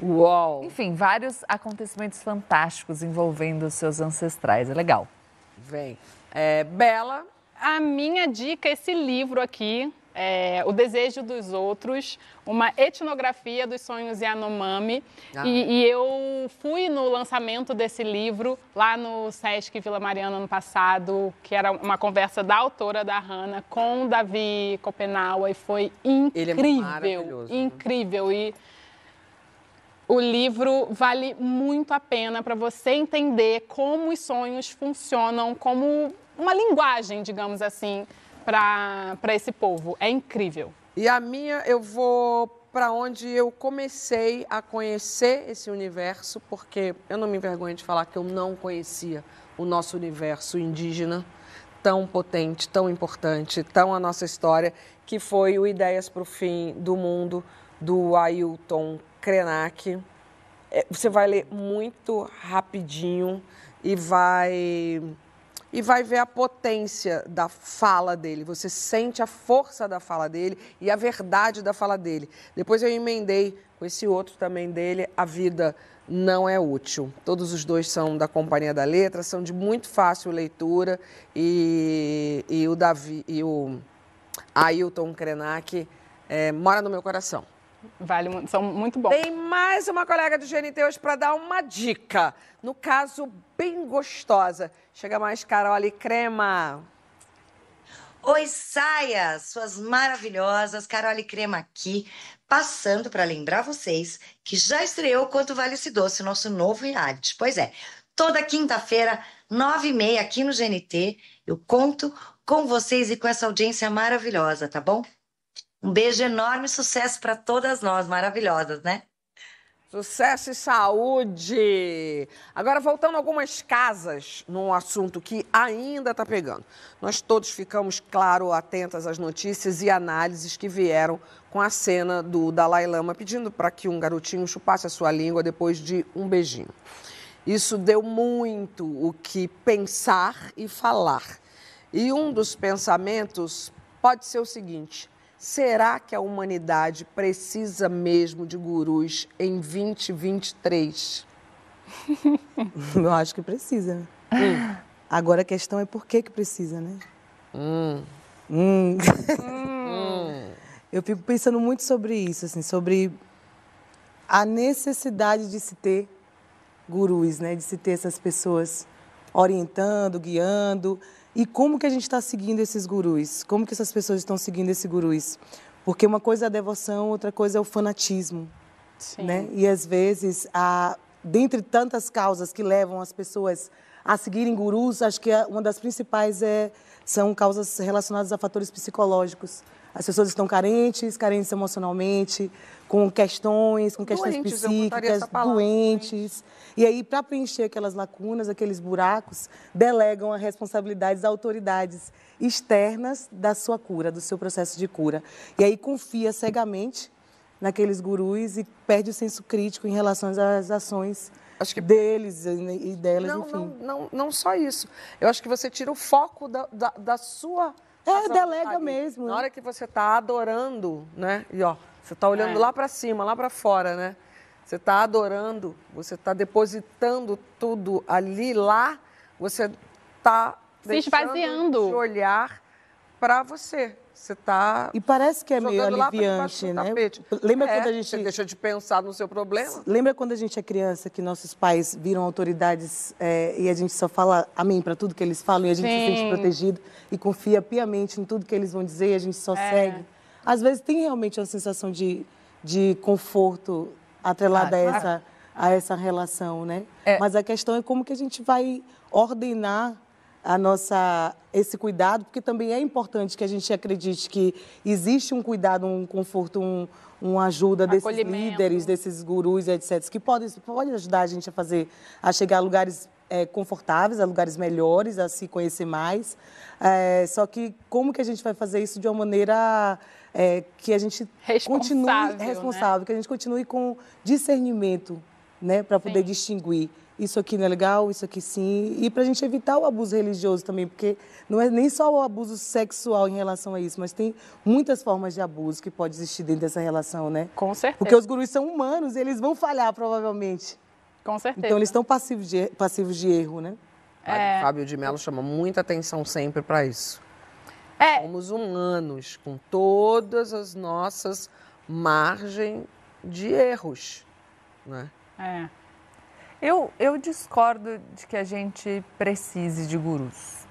Uau! Enfim, vários acontecimentos fantásticos envolvendo seus ancestrais. É legal. Vem. É, Bela. A minha dica é esse livro aqui, é, O Desejo dos Outros, uma etnografia dos sonhos Yanomami. Ah. E, e, eu fui no lançamento desse livro lá no Sesc Vila Mariana ano passado, que era uma conversa da autora da Hanna com o Davi Copenaua e foi incrível, é incrível. E o livro vale muito a pena para você entender como os sonhos funcionam como uma linguagem, digamos assim, para esse povo. É incrível. E a minha, eu vou para onde eu comecei a conhecer esse universo, porque eu não me envergonho de falar que eu não conhecia o nosso universo indígena tão potente, tão importante, tão a nossa história, que foi o Ideias para o Fim do Mundo, do Ailton Krenak. É, você vai ler muito rapidinho e vai e vai ver a potência da fala dele. Você sente a força da fala dele e a verdade da fala dele. Depois eu emendei com esse outro também dele, A Vida Não É Útil. Todos os dois são da Companhia da Letra, são de muito fácil leitura e, e o Davi e o Ailton Krenak é, mora no meu coração. Vale, são muito bons. Tem mais uma colega do GNT hoje para dar uma dica. No caso, bem gostosa. Chega mais, Carole Crema. Oi, saias, suas maravilhosas. Carole Crema aqui, passando para lembrar vocês que já estreou Quanto Vale Esse Doce, nosso novo reality. Pois é, toda quinta-feira, nove e meia, aqui no GNT, eu conto com vocês e com essa audiência maravilhosa, tá bom? Um beijo enorme, sucesso para todas nós, maravilhosas, né? Sucesso e saúde! Agora, voltando a algumas casas num assunto que ainda está pegando. Nós todos ficamos, claro, atentas às notícias e análises que vieram com a cena do Dalai Lama pedindo para que um garotinho chupasse a sua língua depois de um beijinho. Isso deu muito o que pensar e falar. E um dos pensamentos pode ser o seguinte: Será que a humanidade precisa mesmo de gurus em 2023? [laughs] Eu acho que precisa. Hum. Agora a questão é por que, que precisa, né? Hum. Hum. hum. Eu fico pensando muito sobre isso, assim, sobre a necessidade de se ter gurus, né? De se ter essas pessoas orientando, guiando, e como que a gente está seguindo esses gurus? Como que essas pessoas estão seguindo esses gurus? Porque uma coisa é a devoção, outra coisa é o fanatismo. Sim. Né? E às vezes, a, dentre tantas causas que levam as pessoas a seguirem gurus, acho que uma das principais é, são causas relacionadas a fatores psicológicos. As pessoas estão carentes, carentes emocionalmente, com questões, com questões doentes, psíquicas, doentes. E aí, para preencher aquelas lacunas, aqueles buracos, delegam a responsabilidade às autoridades externas da sua cura, do seu processo de cura. E aí confia cegamente naqueles gurus e perde o senso crítico em relação às ações acho que... deles e delas, não, enfim. Não, não, não só isso. Eu acho que você tira o foco da, da, da sua é, delega mesmo. Na hora que você está adorando, né? E ó, você está olhando é. lá para cima, lá para fora, né? Você está adorando, você está depositando tudo ali, lá, você está se esvaziando de olhar para você. Você está. E parece que é meio aliviante, né? Lembra é, quando a gente. Você deixa de pensar no seu problema? Lembra quando a gente é criança que nossos pais viram autoridades é, e a gente só fala amém para tudo que eles falam e a gente Sim. se sente protegido e confia piamente em tudo que eles vão dizer e a gente só é. segue? Às vezes tem realmente uma sensação de, de conforto atrelada ah, a, essa, a essa relação, né? É. Mas a questão é como que a gente vai ordenar a nossa esse cuidado, porque também é importante que a gente acredite que existe um cuidado, um conforto, um, uma ajuda desses líderes, desses gurus, etc., que podem pode ajudar a gente a fazer, a chegar a lugares é, confortáveis, a lugares melhores, a se conhecer mais. É, só que como que a gente vai fazer isso de uma maneira é, que a gente continue responsável, né? que a gente continue com discernimento, né, para poder distinguir isso aqui não é legal, isso aqui sim, e para a gente evitar o abuso religioso também, porque não é nem só o abuso sexual em relação a isso, mas tem muitas formas de abuso que pode existir dentro dessa relação, né? Com certeza. Porque os gurus são humanos, eles vão falhar provavelmente. Com certeza. Então eles estão passivos de, passivos de erro, né? É... Fábio de Mello chama muita atenção sempre para isso. É. Somos humanos, com todas as nossas margens de erros, né? É. Eu, eu discordo de que a gente precise de gurus.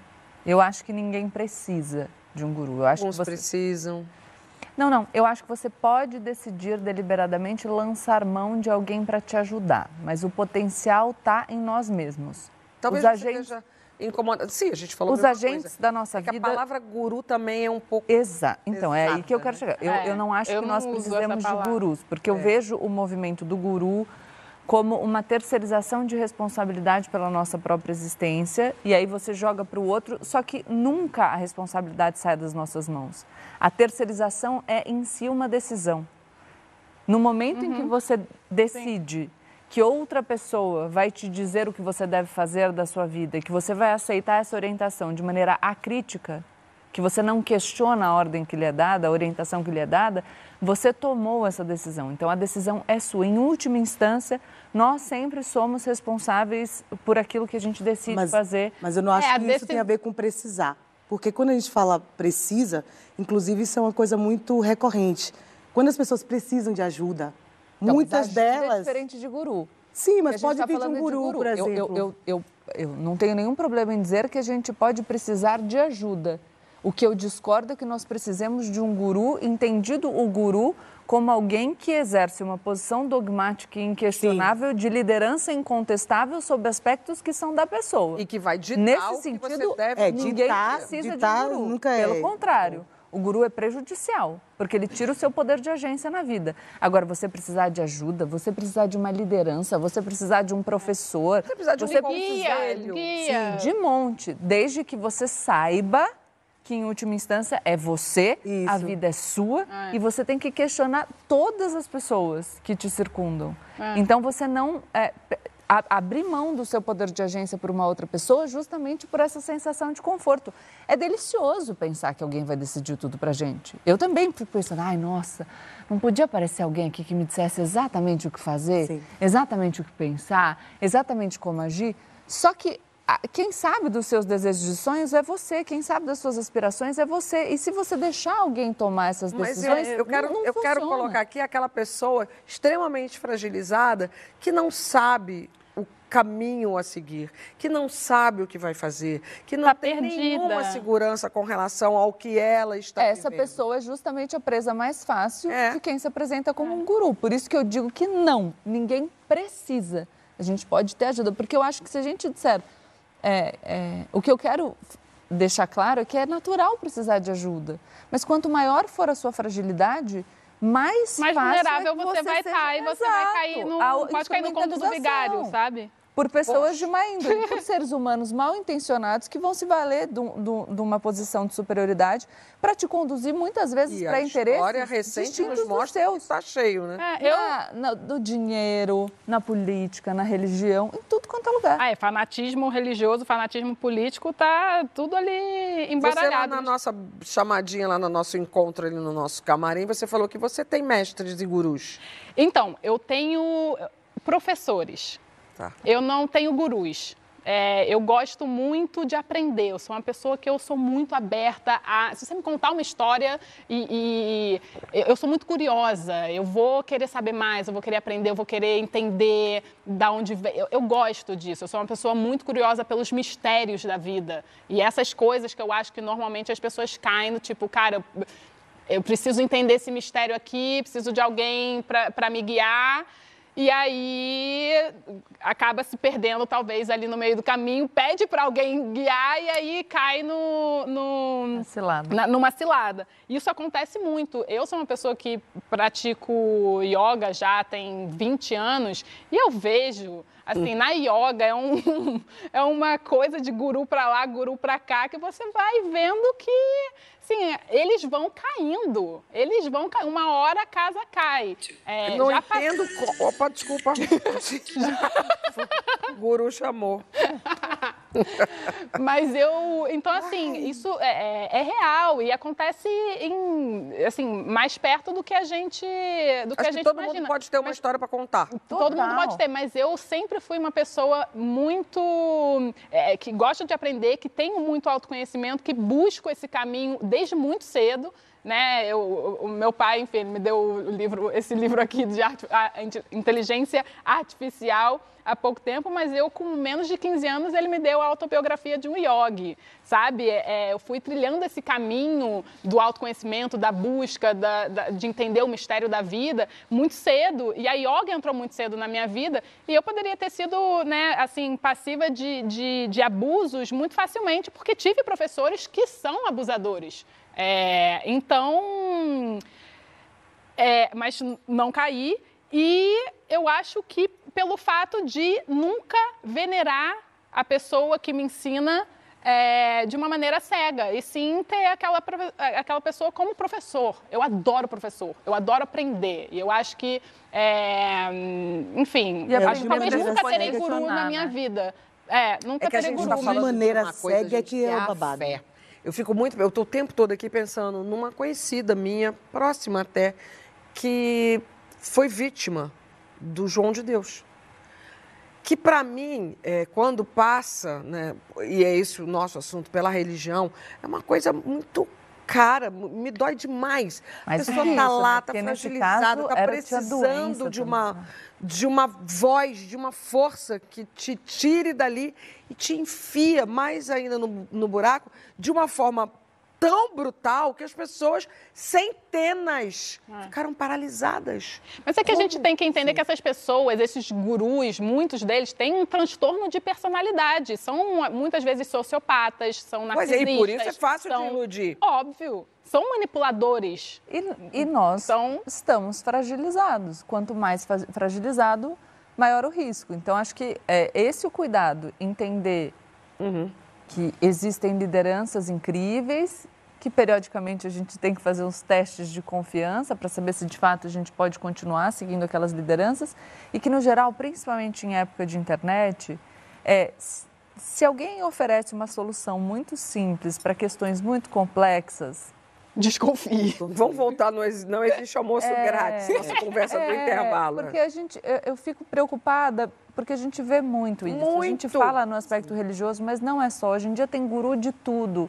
Eu acho que ninguém precisa de um guru. Eu acho Alguns que você... precisam. Não, não. Eu acho que você pode decidir deliberadamente lançar mão de alguém para te ajudar, mas o potencial está em nós mesmos. Talvez Os agentes... seja incomoda. Sim, a gente falou Os agentes coisa. da nossa é vida. a palavra guru também é um pouco. Exato. Então, Exata, é aí que eu quero chegar. Eu, é, eu não acho eu que nós precisamos de gurus, porque é. eu vejo o movimento do guru como uma terceirização de responsabilidade pela nossa própria existência e aí você joga para o outro, só que nunca a responsabilidade sai das nossas mãos. A terceirização é em si uma decisão. No momento uhum. em que uhum. você decide Sim. que outra pessoa vai te dizer o que você deve fazer da sua vida que você vai aceitar essa orientação de maneira acrítica, que você não questiona a ordem que lhe é dada, a orientação que lhe é dada, você tomou essa decisão. Então a decisão é sua. Em última instância, nós sempre somos responsáveis por aquilo que a gente decide mas, fazer. Mas eu não acho é, que isso tem a ver com precisar. Porque quando a gente fala precisa, inclusive isso é uma coisa muito recorrente. Quando as pessoas precisam de ajuda, então, muitas é delas. É diferente de guru. Sim, mas pode tá vir de um guru, guru, por exemplo. Eu, eu, eu, eu não tenho nenhum problema em dizer que a gente pode precisar de ajuda. O que eu discordo é que nós precisamos de um guru, entendido o guru como alguém que exerce uma posição dogmática e inquestionável Sim. de liderança incontestável sobre aspectos que são da pessoa. E que vai ditar Nesse sentido, deve... é, ninguém ditar, precisa ditar de um guru. É. Pelo contrário. O guru é prejudicial, porque ele tira o seu poder de agência na vida. Agora, você precisar de ajuda, você precisar de uma liderança, você precisar de um professor. Você precisar de um você guia, guia. Sim, de monte. Desde que você saiba que em última instância é você, Isso. a vida é sua é. e você tem que questionar todas as pessoas que te circundam. É. Então você não é, a, abrir mão do seu poder de agência por uma outra pessoa justamente por essa sensação de conforto. É delicioso pensar que alguém vai decidir tudo pra gente. Eu também fico pensando, ai, nossa, não podia aparecer alguém aqui que me dissesse exatamente o que fazer, Sim. exatamente o que pensar, exatamente como agir. Só que quem sabe dos seus desejos e sonhos é você, quem sabe das suas aspirações é você. E se você deixar alguém tomar essas decisões, Mas eu, eu quero, não, não eu quero colocar aqui aquela pessoa extremamente fragilizada que não sabe o caminho a seguir, que não sabe o que vai fazer, que não tá tem perdida. nenhuma segurança com relação ao que ela está Essa vivendo. pessoa é justamente a presa mais fácil é. de quem se apresenta como é. um guru. Por isso que eu digo que não, ninguém precisa. A gente pode ter ajuda, porque eu acho que se a gente disser é, é, o que eu quero deixar claro é que é natural precisar de ajuda. Mas quanto maior for a sua fragilidade, mais, mais vulnerável é você, você vai estar e você vai cair no, a pode cair no conto do vigário, sabe? Por pessoas Poxa. de má índole, por [laughs] seres humanos mal intencionados que vão se valer de, de, de uma posição de superioridade para te conduzir muitas vezes para interesses A história recente nos mostra que está cheio, né? É, eu... Na, na, do dinheiro, na política, na religião, em tudo quanto é lugar. Ah, é, fanatismo religioso, fanatismo político, tá tudo ali embaralhado. Você lá na nossa chamadinha, lá no nosso encontro ali no nosso camarim, você falou que você tem mestres e gurus. Então, eu tenho professores Tá. Eu não tenho gurus. É, eu gosto muito de aprender. Eu sou uma pessoa que eu sou muito aberta a. Se você me contar uma história e, e, eu sou muito curiosa, eu vou querer saber mais, eu vou querer aprender, eu vou querer entender da onde vem. Eu, eu gosto disso. Eu sou uma pessoa muito curiosa pelos mistérios da vida e essas coisas que eu acho que normalmente as pessoas caem no tipo, cara. Eu, eu preciso entender esse mistério aqui, preciso de alguém para me guiar. E aí acaba se perdendo talvez ali no meio do caminho, pede para alguém guiar e aí cai no, no cilada. Na, numa cilada. Isso acontece muito. Eu sou uma pessoa que pratico yoga já tem 20 anos e eu vejo Assim, na yoga é, um, [laughs] é uma coisa de guru para lá, guru para cá, que você vai vendo que, sim, eles vão caindo. Eles vão caindo. Uma hora a casa cai. É, Não entendo. Pass... Opa, desculpa. [laughs] o guru chamou. Mas eu. Então, assim, isso é, é, é, real e acontece em, assim, mais perto do que a gente. Do que Acho a gente todo imagina. mundo pode ter uma mas, história para contar. Todo Total. mundo pode ter, mas eu sempre fui uma pessoa muito. É, que gosta de aprender, que tenho muito autoconhecimento, que busco esse caminho desde muito cedo né? Eu, o meu pai, enfim, me deu o livro, esse livro aqui de inteligência artificial há pouco tempo, mas eu, com menos de 15 anos, ele me deu a autobiografia de um yogi, sabe? É, eu fui trilhando esse caminho do autoconhecimento, da busca, da, da, de entender o mistério da vida muito cedo. E a yoga entrou muito cedo na minha vida e eu poderia ter sido, né, assim, passiva de, de, de abusos muito facilmente, porque tive professores que são abusadores. É, então, é, mas não caí. E eu acho que pelo fato de nunca venerar a pessoa que me ensina é, de uma maneira cega, e sim ter aquela, aquela pessoa como professor. Eu adoro professor, eu adoro aprender. E eu acho que, é, enfim, e acho que talvez nunca terei guru na minha né? vida. É, nunca é que a gente guru. Tá de maneira cega é que é o babado. Fé. Eu fico muito. Eu estou o tempo todo aqui pensando numa conhecida minha, próxima até, que foi vítima do João de Deus. Que para mim, é, quando passa, né, e é esse o nosso assunto, pela religião, é uma coisa muito cara, me dói demais. Mas a pessoa está lá, está fragilizada, está precisando de uma, de uma voz, de uma força que te tire dali e te enfia mais ainda no, no buraco de uma forma tão brutal que as pessoas centenas é. ficaram paralisadas. Mas é que Como? a gente tem que entender que essas pessoas, esses gurus, muitos deles têm um transtorno de personalidade. São muitas vezes sociopatas, são narcisistas. Pois é, e por isso é fácil são... de iludir. Óbvio. São manipuladores. E, e nós são... estamos fragilizados. Quanto mais fragilizado, maior o risco. Então, acho que é esse o cuidado, entender uhum. que existem lideranças incríveis que periodicamente a gente tem que fazer uns testes de confiança para saber se de fato a gente pode continuar seguindo aquelas lideranças e que no geral, principalmente em época de internet, é, se alguém oferece uma solução muito simples para questões muito complexas, desconfie. Vamos voltar, no, não existe almoço é, grátis, nossa conversa é, do intervalo. Porque a gente, eu, eu, fico preocupada, porque a gente vê muito isso. Muito. A gente fala no aspecto religioso, mas não é só. Hoje em dia tem guru de tudo.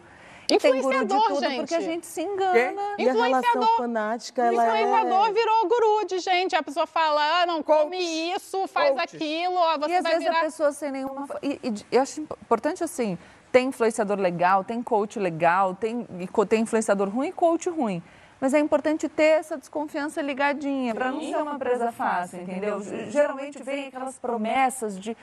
Influenciador, tem guru de tudo gente. porque a gente se engana. E a relação fanática, ela Influenciador é... virou guru de gente. A pessoa fala, ah, não, come isso, faz Coaches. aquilo, ó, você e às vai vezes virar... a pessoa sem nenhuma... E, e, eu acho importante, assim, tem influenciador legal, tem coach legal, tem, tem influenciador ruim e coach ruim. Mas é importante ter essa desconfiança ligadinha, para não ser uma presa fácil, entendeu? Geralmente vem aquelas promessas de...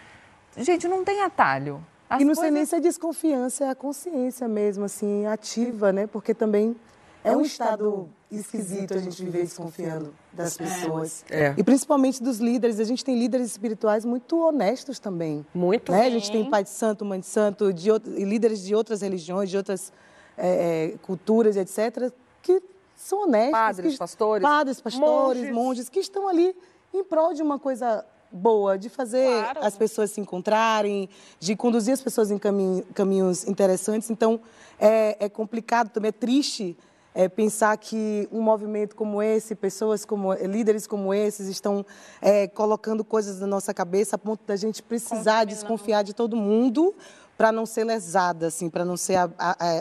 Gente, não tem atalho. As e não coisas... sei nem se é desconfiança, é a consciência mesmo, assim, ativa, né? Porque também é, é um estado esquisito a gente viver desconfiando das é. pessoas. É. E principalmente dos líderes. A gente tem líderes espirituais muito honestos também. Muito né? A gente tem pai de santo, mãe de santo, de outro, líderes de outras religiões, de outras é, é, culturas, etc., que são honestos. Padres, que, pastores. Padres, pastores, monges. monges, que estão ali em prol de uma coisa boa, de fazer claro. as pessoas se encontrarem, de conduzir as pessoas em caminho, caminhos interessantes. Então, é, é complicado também, é triste é, pensar que um movimento como esse, pessoas como líderes como esses estão é, colocando coisas na nossa cabeça a ponto da gente precisar desconfiar de todo mundo para não ser lesada, assim, para não ser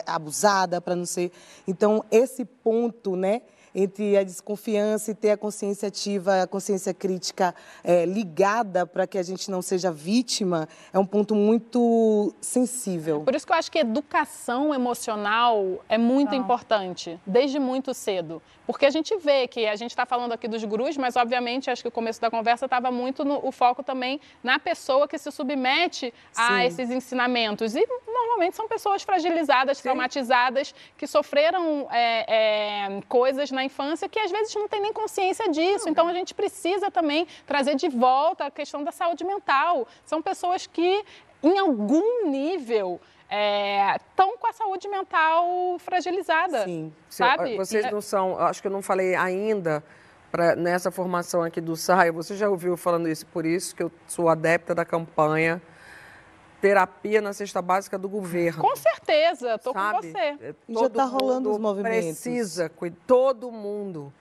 abusada, para não ser. Então esse ponto, né, entre a desconfiança e ter a consciência ativa, a consciência crítica é, ligada para que a gente não seja vítima, é um ponto muito sensível. Por isso que eu acho que educação emocional é muito importante, desde muito cedo. Porque a gente vê que a gente está falando aqui dos gurus, mas obviamente acho que o começo da conversa estava muito no o foco também na pessoa que se submete a Sim. esses ensinamentos. E normalmente são pessoas fragilizadas, traumatizadas, que sofreram é, é, coisas na infância que às vezes não tem nem consciência disso. Então a gente precisa também trazer de volta a questão da saúde mental. São pessoas que, em algum nível, estão com a saúde mental fragilizada. Sim. Sabe? Vocês É- não são, acho que eu não falei ainda pra, nessa formação aqui do Saia, você já ouviu falando isso, por isso que eu sou adepta da campanha Terapia na Cesta Básica do Governo. Com certeza, estou com você. É, E já todo tá rolando os movimentos. Precisa, todo mundo,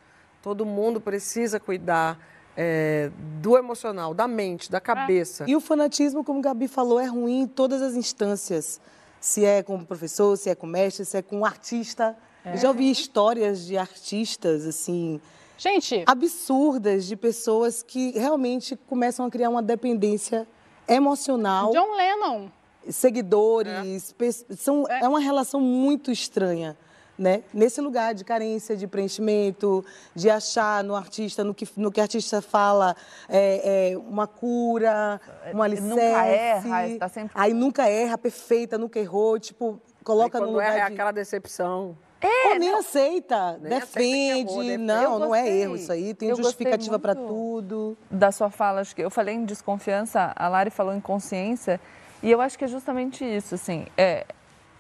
todo mundo precisa cuidar é, do emocional, da mente, da cabeça. E o fanatismo, como Gabi falou, é ruim em todas as instâncias. Se é com o professor, se é com o mestre, se é com o artista. Eu já ouvi histórias de artistas, assim, Gente, absurdas, de pessoas que realmente começam a criar uma dependência emocional. John Lennon. seguidores, pe- são, é. uma relação muito estranha, né? Nesse lugar de carência, de preenchimento, de achar no artista, no que, no que o artista fala, é, é, uma cura, um alicerce. nunca erra, está sempre- Aí nunca erra, perfeita, nunca errou, tipo, coloca no lugar é, é de... aquela decepção. Ou nem aceita, Nem aceita que defende. errou, defende. não, não é erro isso aí, tem Eu justificativa para tudo. da sua fala, acho que eu falei em desconfiança, a Lari falou em consciência, e eu acho que é justamente isso, assim, é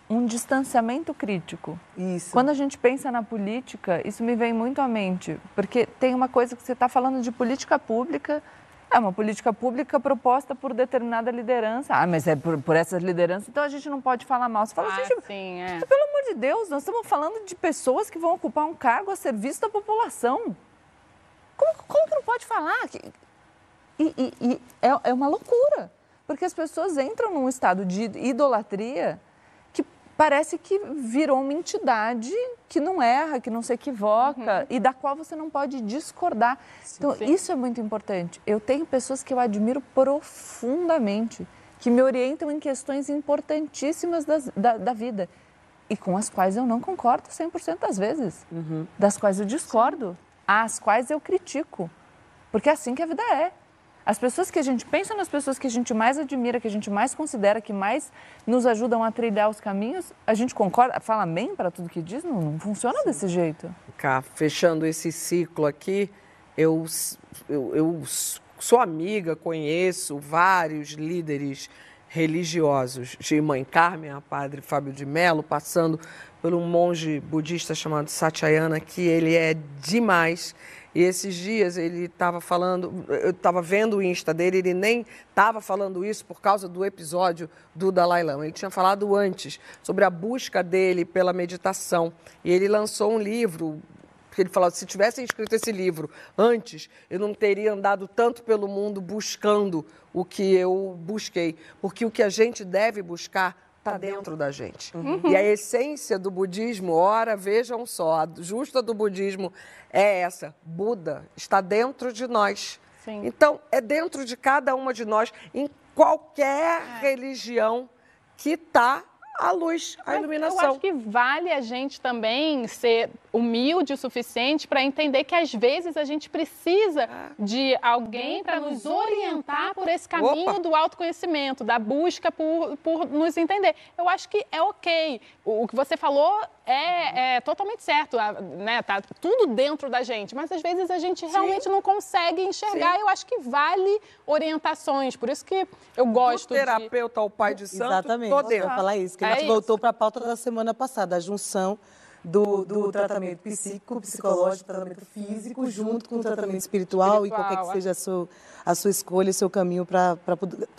um distanciamento crítico. Isso. Quando a gente pensa na política, isso me vem muito à mente, porque tem uma coisa que você está falando de política pública, é uma política pública proposta por determinada liderança. Ah, mas é por, por essas lideranças, então a gente não pode falar mal. Você fala, Ah, gente, sim, é. pelo amor de Deus, nós estamos falando de pessoas que vão ocupar um cargo a serviço da população. Como, como que não pode falar? E, e- e é, é uma loucura, porque as pessoas entram num estado de idolatria parece que virou uma entidade que não erra, que não se equivoca e da qual você não pode discordar. então, sim. isso é muito importante. Eu tenho pessoas que eu admiro profundamente, que me orientam em questões importantíssimas das- da, da vida e com as quais eu não concordo 100% das vezes, das quais eu discordo, às quais eu critico, porque é assim que a vida é. As pessoas que a gente pensa nas pessoas que a gente mais admira, que a gente mais considera, que mais nos ajudam a trilhar os caminhos, a gente concorda, fala amém para tudo que diz? Não, não funciona desse jeito. Cá, fechando esse ciclo aqui, eu, eu, eu sou amiga, conheço vários líderes religiosos, de Mãe Carmen, a Padre Fábio de Mello, passando por um monge budista chamado Satyayana, que ele é demais. E esses dias ele estava falando, eu estava vendo o Insta dele, ele nem estava falando isso por causa do episódio do Dalai Lama. Ele tinha falado antes sobre a busca dele pela meditação. E ele lançou um livro porque ele falou, se tivessem escrito esse livro antes, eu não teria andado tanto pelo mundo buscando o que eu busquei. Porque o que a gente deve buscar está dentro da gente. E a essência do budismo, ora, vejam só, a justa do budismo é essa. Buda está dentro de nós. Sim. Então, é dentro de cada uma de nós, em qualquer religião que está a luz, a Mas iluminação. Eu acho que vale a gente também ser humilde o suficiente para entender que às vezes a gente precisa de alguém para nos orientar por esse caminho Opa! do autoconhecimento, da busca por, por nos entender. Eu acho que é ok. O, o que você falou é, é totalmente certo, a- né? Tá tudo dentro da gente, mas às vezes a gente realmente não consegue enxergar. Eu acho que vale orientações. Por isso que eu gosto de terapeuta ao pai de santo, Exatamente, tô dentro. falar isso, que a É gente isso. voltou para a pauta da semana passada, a junção do, do tratamento psíquico, psicológico, tratamento físico, junto com o tratamento espiritual, e Espiritual, qualquer que é. seja a sua, a sua escolha, o seu caminho para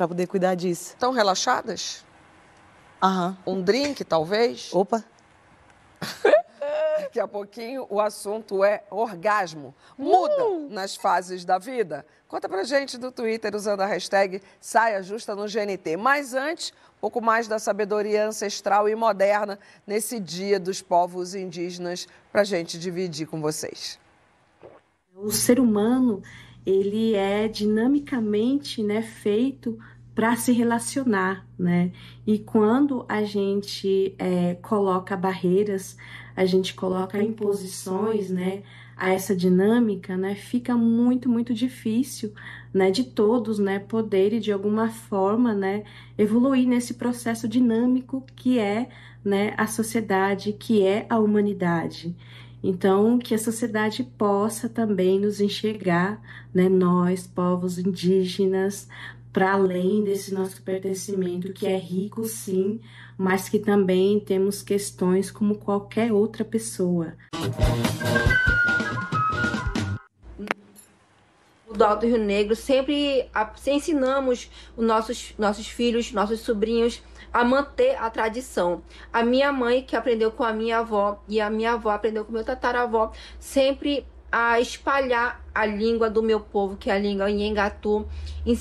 poder cuidar disso. Estão relaxadas? Aham. Um drink, talvez? Opa, [laughs] Daqui a pouquinho o assunto é orgasmo. Muda Uh! nas fases da vida? Conta pra gente do Twitter usando a hashtag Saia Justa no GNT. Mas antes, um pouco mais da sabedoria ancestral e moderna nesse dia dos povos indígenas pra gente dividir com vocês. O ser humano, ele é dinamicamente, né, feito para se relacionar, né? E quando a gente é, coloca barreiras, a gente coloca imposições, né, a essa dinâmica, né, fica muito, muito difícil, né, de todos, né, poderem de alguma forma, né, evoluir nesse processo dinâmico que é, né, a sociedade, que é a humanidade. Então, que a sociedade possa também nos enxergar, né, nós, povos indígenas, para além desse nosso pertencimento, que é rico sim, mas que também temos questões como qualquer outra pessoa. Do Alto Rio Negro sempre ensinamos os nossos, nossos filhos, nossos sobrinhos a manter a tradição. A minha mãe, que aprendeu com a minha avó, e a minha avó aprendeu com meu tataravó, sempre a espalhar a língua do meu povo, que é a língua Nhengatu.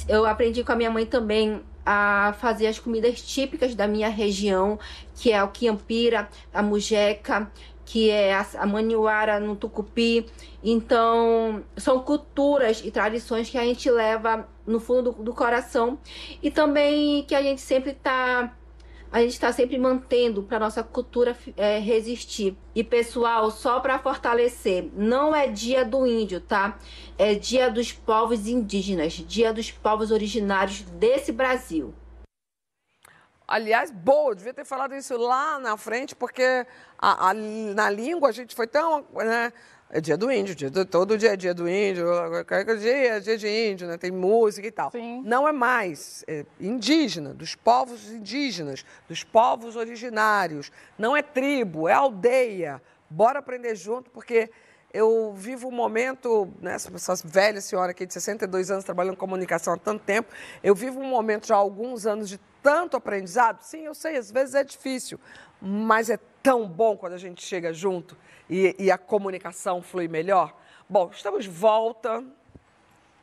Eu aprendi com a minha mãe também a fazer as comidas típicas da minha região, que é o quiampira, a mujeca, que é a, a no tucupi. Então, são culturas e tradições que a gente leva no fundo do, do coração e também que a gente sempre está a gente está sempre mantendo para nossa cultura é, resistir. E pessoal, só para fortalecer, não é dia do índio, tá? É dia dos povos indígenas, dia dos povos originários desse Brasil. Aliás, boa, devia ter falado isso lá na frente, porque a- a- na língua a gente foi tão. Né, é dia do índio, dia do- todo dia é dia do índio, qualquer dia é dia de índio, né, tem música e tal. Não é mais é indígena, dos povos indígenas, dos povos originários. Não é tribo, é aldeia. Bora aprender junto, porque eu vivo um momento, né, essa velha senhora aqui de 62 anos trabalhando em comunicação há tanto tempo, eu vivo um momento já há alguns anos de tanto aprendizado. Sim, eu sei, às vezes é difícil, mas é tão bom quando a gente chega junto e, e a comunicação flui melhor. Bom, estamos de volta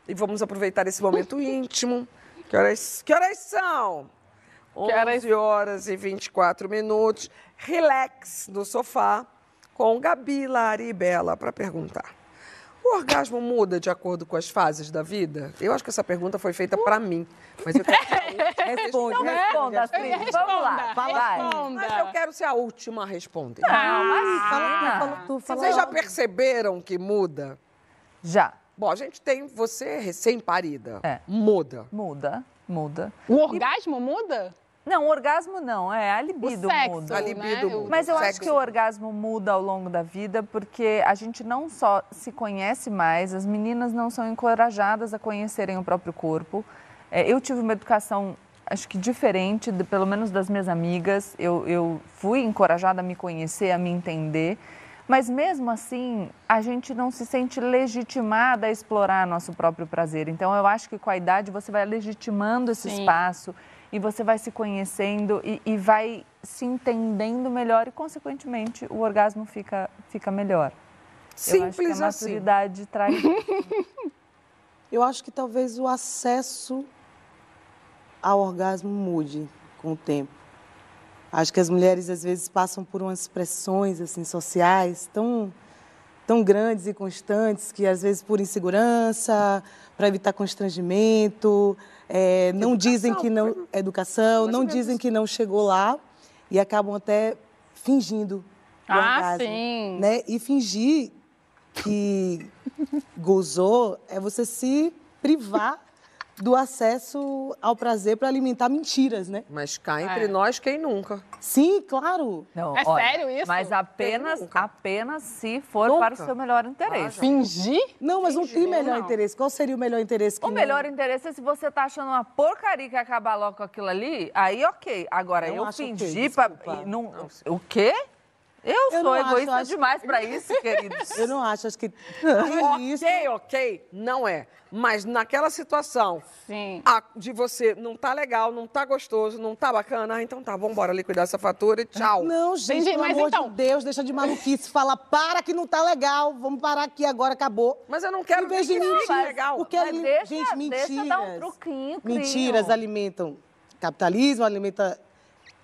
e vamos aproveitar esse momento íntimo. Que horas, que horas são? 11 horas e 24 minutos. Relax no sofá com Gabi, Lari Bela para perguntar. O orgasmo muda de acordo com as fases da vida? Eu acho que essa pergunta foi feita para mim. Mas eu quero [laughs] Responde, Então, né? responda, Astrid. Vamos lá, vai. Mas eu quero ser a última a responder. Não, mas fala, fala tu, fala Vocês já perceberam que muda? Já. Bom, a gente tem você recém-parida. É. Muda. Muda, muda. O orgasmo muda? Não, o orgasmo não, é a libido O sexo, muda. A libido né? muda. Mas eu O acho sexo. que o orgasmo muda ao longo da vida porque a gente não só se conhece mais, as meninas não são encorajadas a conhecerem o próprio corpo. É, eu tive uma educação, acho que diferente, de- pelo menos das minhas amigas. Eu, eu fui encorajada a me conhecer, a me entender. Mas mesmo assim, a gente não se sente legitimada a explorar nosso próprio prazer. Então, eu acho que com a idade você vai legitimando esse Sim. espaço e você vai se conhecendo e, e vai se entendendo melhor e, consequentemente, o orgasmo fica, fica melhor. eu acho que Simples a assim. maturidade traz [laughs] Eu acho que talvez o acesso ao orgasmo mude com o tempo. Acho que as mulheres às vezes passam por umas pressões assim sociais tão tão grandes e constantes que às vezes por insegurança, para evitar constrangimento, é, não dizem que não educação, não dizem que não chegou lá e acabam até fingindo Ah, orgasmo, sim. né? E fingir que [laughs] gozou é você se privar do acesso ao prazer para alimentar mentiras, né? Mas cá entre nós, quem nunca? Sim, claro. Não, É sério isso? Mas apenas, apenas se for Nunca. para o seu melhor interesse. Fingir? Não, mas não tem melhor não. interesse. Qual seria o melhor interesse? Que O não- melhor interesse é se você tá achando uma porcaria que acabar logo com aquilo ali, aí ok. Agora, Eu eu, acho ok, fingi pra. e não, o quê? Eu, Eu sou não acho, egoísta acho- demais pra isso, [laughs] queridos. Eu não acho, acho que. [laughs] isso. Ok, ok, não é. Mas naquela situação Sim. a- de você não tá legal, não tá gostoso, não tá bacana, ah, então tá, vamos embora liquidar essa fatura e tchau. Não, gente, Entendi, pelo mas amor então- de Deus, deixa de maluquice. Fala, para que não tá legal. Vamos parar aqui agora, acabou. Mas eu não quero Em vez de que fique mentir, legal. Porque, Mas ali- deixa- gente, mentiras. deixa dar um truquinho. Mentiras alimentam capitalismo, alimenta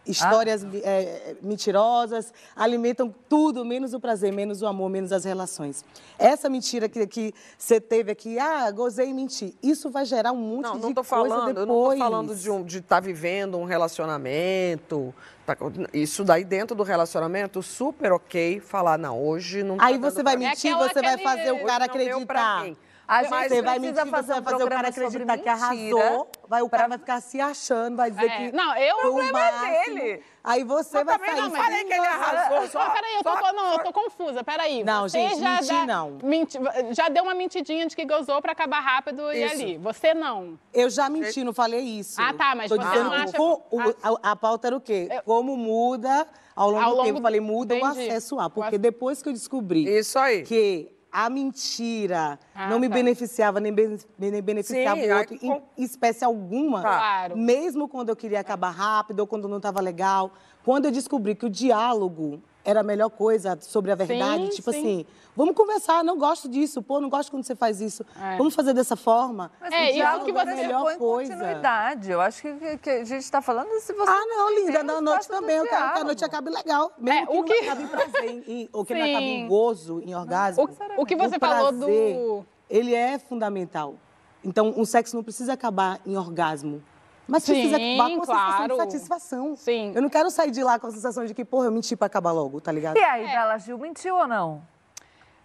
histórias Ah. eh, mentirosas, alimentam tudo, menos o prazer, menos o amor, menos as relações. Essa mentira que, que você teve aqui, ah, gozei e menti, isso vai gerar um monte Não, de não tô coisa falando, depois. eu não tô falando de um, de estar vivendo um relacionamento. tá- isso daí dentro do relacionamento, super ok falar, não, hoje não tá Aí você vai pra mentir, aquela- você vai fazer o cara não deu pra acreditar. A Mas gente você vai mentir, fazer você vai um fazer o cara acreditar que arrasou, vai, o cara vai ficar se achando, vai dizer É, que não, eu- O o problema é dele. Aí você vai também sair não falei que ele arrasou, só- Mas peraí, eu tô, só- não, eu tô confusa, peraí. Não, Você gente, já mentir dá- não. menti- já deu uma mentidinha de que gozou pra acabar rápido e Isso. ali. Você não. Eu já menti, não falei isso. Ah, tá, mas Tô você dizendo não acha- co- o- a, a pauta era o quê? Como muda ao longo Ao do longo tempo. Eu falei, do- muda o entendi. acesso a. O Porque depois que eu descobri Isso aí. que a mentira Ah, não me tá. beneficiava, nem, bene- nem beneficiava Sim, o outro, em espécie alguma, Claro. mesmo quando eu queria acabar rápido ou quando não estava legal, quando eu descobri que o diálogo era a melhor coisa sobre a verdade, Sim, tipo sim. assim, vamos conversar, não gosto disso, pô, não gosto quando você faz isso, É. vamos fazer dessa forma. Mas É, o diálogo que você- pressupõe Melhor coisa. continuidade. Eu acho que, que- que a gente está falando se você. Ah, não, linda, na noite também. Eu quero que a noite acabe legal. Mesmo É, que o não que- acabe em prazer, em- em- ou que não acabe em [laughs] Sim. gozo, em orgasmo. O, o que você O falou prazer, do. Ele é fundamental. Então, um sexo não precisa acabar em orgasmo. Mas precisa Sim, acabar com a sensação claro. de satisfação. Sim. Eu não quero sair de lá com a sensação de que, porra, eu menti pra acabar logo, tá ligado? E aí, Bela Gil mentiu ou não?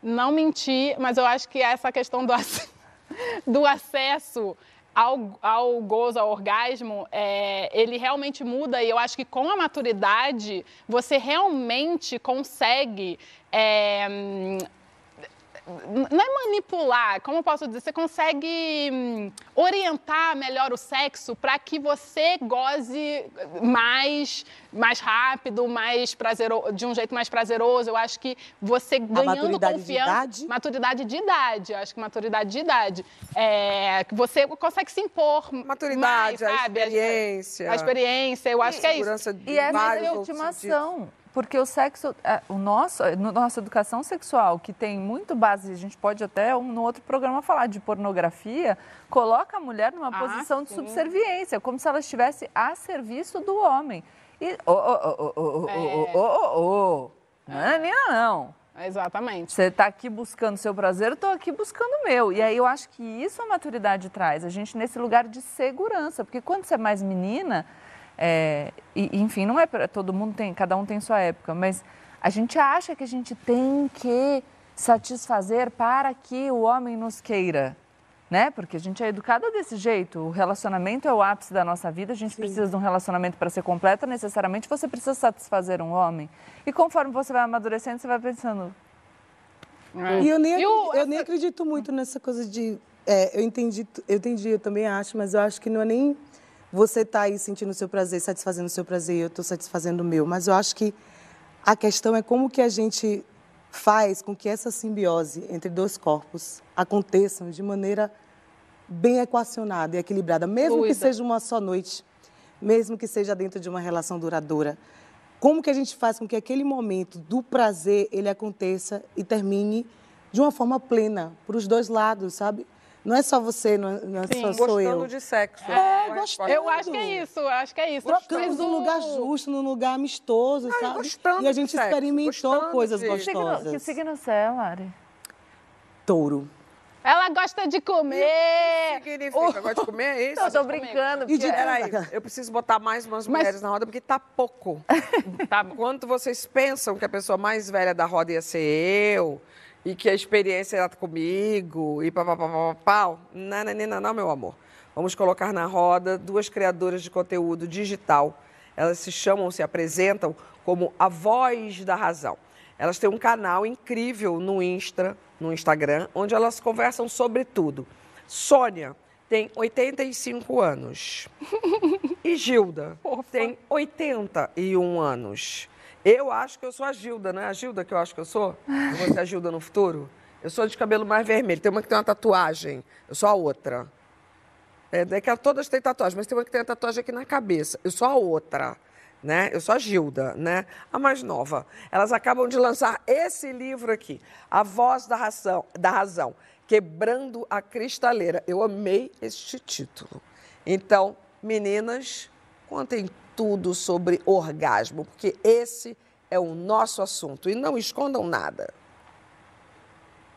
Não mentir, mas eu acho que essa questão do, ac- [laughs] do acesso ao, ao gozo, ao orgasmo, é, ele realmente muda e eu acho que com a maturidade você realmente consegue. é, não é manipular, como eu posso dizer? Você consegue hum, orientar melhor o sexo para que você goze mais, mais rápido, mais prazeroso, de um jeito mais prazeroso. Eu acho que você ganhando maturidade de confiança, idade? maturidade de idade, eu acho que maturidade de idade, é, que você consegue se impor Maturidade, mais, a sabe? experiência. A experiência, eu acho que é isso. segurança de E é vários a ultimação. Porque o sexo, é, o nosso, no nossa educação sexual, que tem muito base, a gente pode até um, no outro programa falar de pornografia, coloca a mulher numa Ah, posição de sim. subserviência, como se ela estivesse a serviço do homem. E, ô, ô, ô, ô, ô, É. não é menina, não. Exatamente. Você está aqui buscando seu prazer, eu estou aqui buscando o meu. E aí eu acho que isso a maturidade traz, a gente nesse lugar de segurança. Porque quando você é mais menina, é, e, enfim, não é para todo mundo tem, cada um tem sua época, mas a gente acha que a gente tem que satisfazer para que o homem nos queira. Né? Porque a gente é educada desse jeito. O relacionamento é o ápice da nossa vida. A gente precisa de um relacionamento para ser completo. Necessariamente você precisa satisfazer um homem. E conforme você vai amadurecendo, você vai pensando: É. E eu nem, E o- eu nem acredito muito nessa coisa de. é, eu entendi, eu entendi, eu também acho, mas eu acho que não é nem você tá aí sentindo o seu prazer, satisfazendo o seu prazer, eu estou satisfazendo o meu. Mas eu acho que a questão é como que a gente faz com que essa simbiose entre dois corpos aconteçam de maneira bem equacionada e equilibrada, mesmo que seja uma só noite, mesmo que seja dentro de uma relação duradoura. Como que a gente faz com que aquele momento do prazer ele aconteça e termine de uma forma plena para os dois lados, sabe? Não é só você, não é, não é Sim. só sou Gostando eu. de sexo. É, Uma gostando. Eu acho que é isso, acho que é isso. Trocamos num o- lugar justo, num lugar amistoso, Ai, sabe? gostando E a de gente experimentou gostando coisas de- que signo, gostosas. que signo você é, Lari? Touro. Ela gosta de comer. Significa, agora de comer é isso? Eu tô brincando. E de porque- Peraí, eu preciso botar mais umas Mas- mulheres na roda, porque tá pouco. [laughs] Tá bom. Quanto vocês pensam que a pessoa mais velha da roda ia ser eu, e que a experiência era comigo, e papapá, não, não, não, não, meu amor. Vamos colocar na roda duas criadoras de conteúdo digital. Elas se chamam, se apresentam como a voz da razão. Elas têm um canal incrível no Insta, no Instagram, onde elas conversam sobre tudo. Sônia tem 85 anos. [laughs] E Gilda tem 81 anos. Eu acho que eu sou a Gilda, não é a Gilda que eu acho que eu sou? Eu vou ser a Gilda no futuro? Eu sou de cabelo mais vermelho. Tem uma que tem uma tatuagem. Eu sou a outra. É, é que todas têm tatuagem, mas tem uma que tem a tatuagem aqui na cabeça. Eu sou a outra. Né? Eu sou a Gilda, né? A mais nova. Elas acabam de lançar esse livro aqui, A Voz da Razão, da Razão Quebrando a Cristaleira. Eu amei este título. Então, meninas, contem tudo sobre orgasmo, porque esse é o nosso assunto e não escondam nada.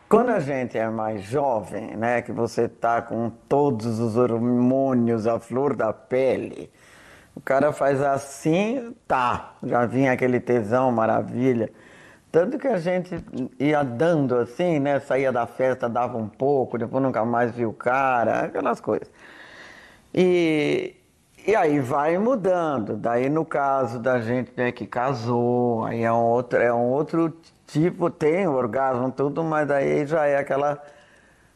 Quando a gente é mais jovem, né, que você tá com todos os hormônios à flor da pele, o cara faz assim, tá, já vinha aquele tesão, maravilha. Tanto que a gente ia dando assim, né, saía da festa, dava um pouco, depois nunca mais viu o cara, aquelas coisas. E, e aí vai mudando. Daí no caso da gente né, que casou, aí é um outro, é um outro tipo, tem o orgasmo, tudo, mas daí já é aquela,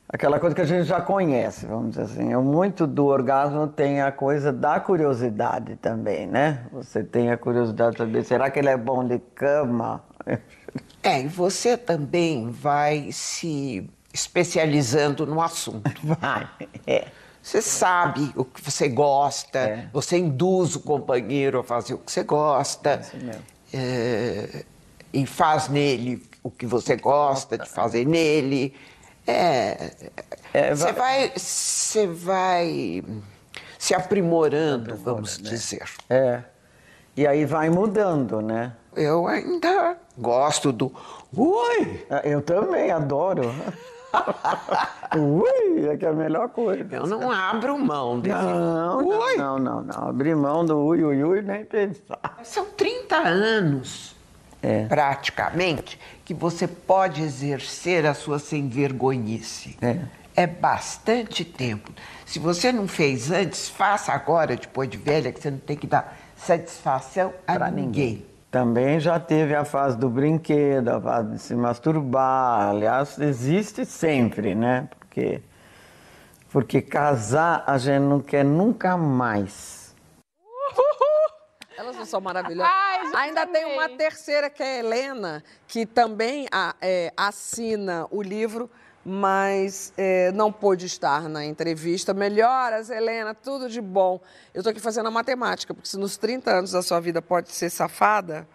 aquela coisa que a gente já conhece, vamos dizer assim. Muito do orgasmo tem a coisa da curiosidade também, né? Você tem a curiosidade de saber, será que ele é bom de cama? É, e você também vai se especializando no assunto. [laughs] Vai, é. Você sabe o que você gosta, é. você induz o companheiro a fazer o que você gosta. É. É, e faz nele o que você gosta de fazer nele. É, é você vai, você vai se aprimorando, vamos né? dizer. É. E aí vai mudando, né? Eu ainda gosto do ui. Ah, eu também adoro. [laughs] ui, é que é a melhor coisa. Eu não abro mão desse não, ui. Não, não, não, não. Abrir mão do ui, ui, ui, nem pensar. São 30 anos é. praticamente, que você pode exercer a sua sem vergonhice. É. é bastante tempo. Se você não fez antes, faça agora, depois de velha, que você não tem que dar satisfação a pra ninguém. ninguém. Também já teve a fase do brinquedo, a fase de se masturbar. Aliás, existe sempre, né? Porque, porque casar a gente não quer nunca mais. Elas não são maravilhosas. Ai, Ainda tem uma terceira, que é a Helena, que também é, assina o livro, mas é, não pôde estar na entrevista. Melhoras, Helena, tudo de bom. Eu estou aqui fazendo a matemática, porque se nos 30 anos da sua vida pode ser safada,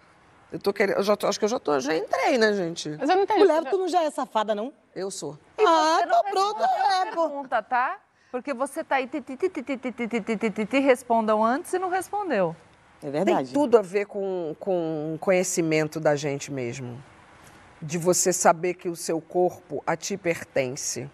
eu tô querendo. Eu já tô, acho que eu já tô, já entrei, né, gente? Mas eu não entendi. Mulher, tu não já é safada, não? Eu sou. ah, tô pronta, é, pô. Pergunta, tá? Porque você tá aí, te respondam antes e não respondeu. É verdade. Tem tudo a ver com, com conhecimento da gente mesmo. De você saber que o seu corpo a ti pertence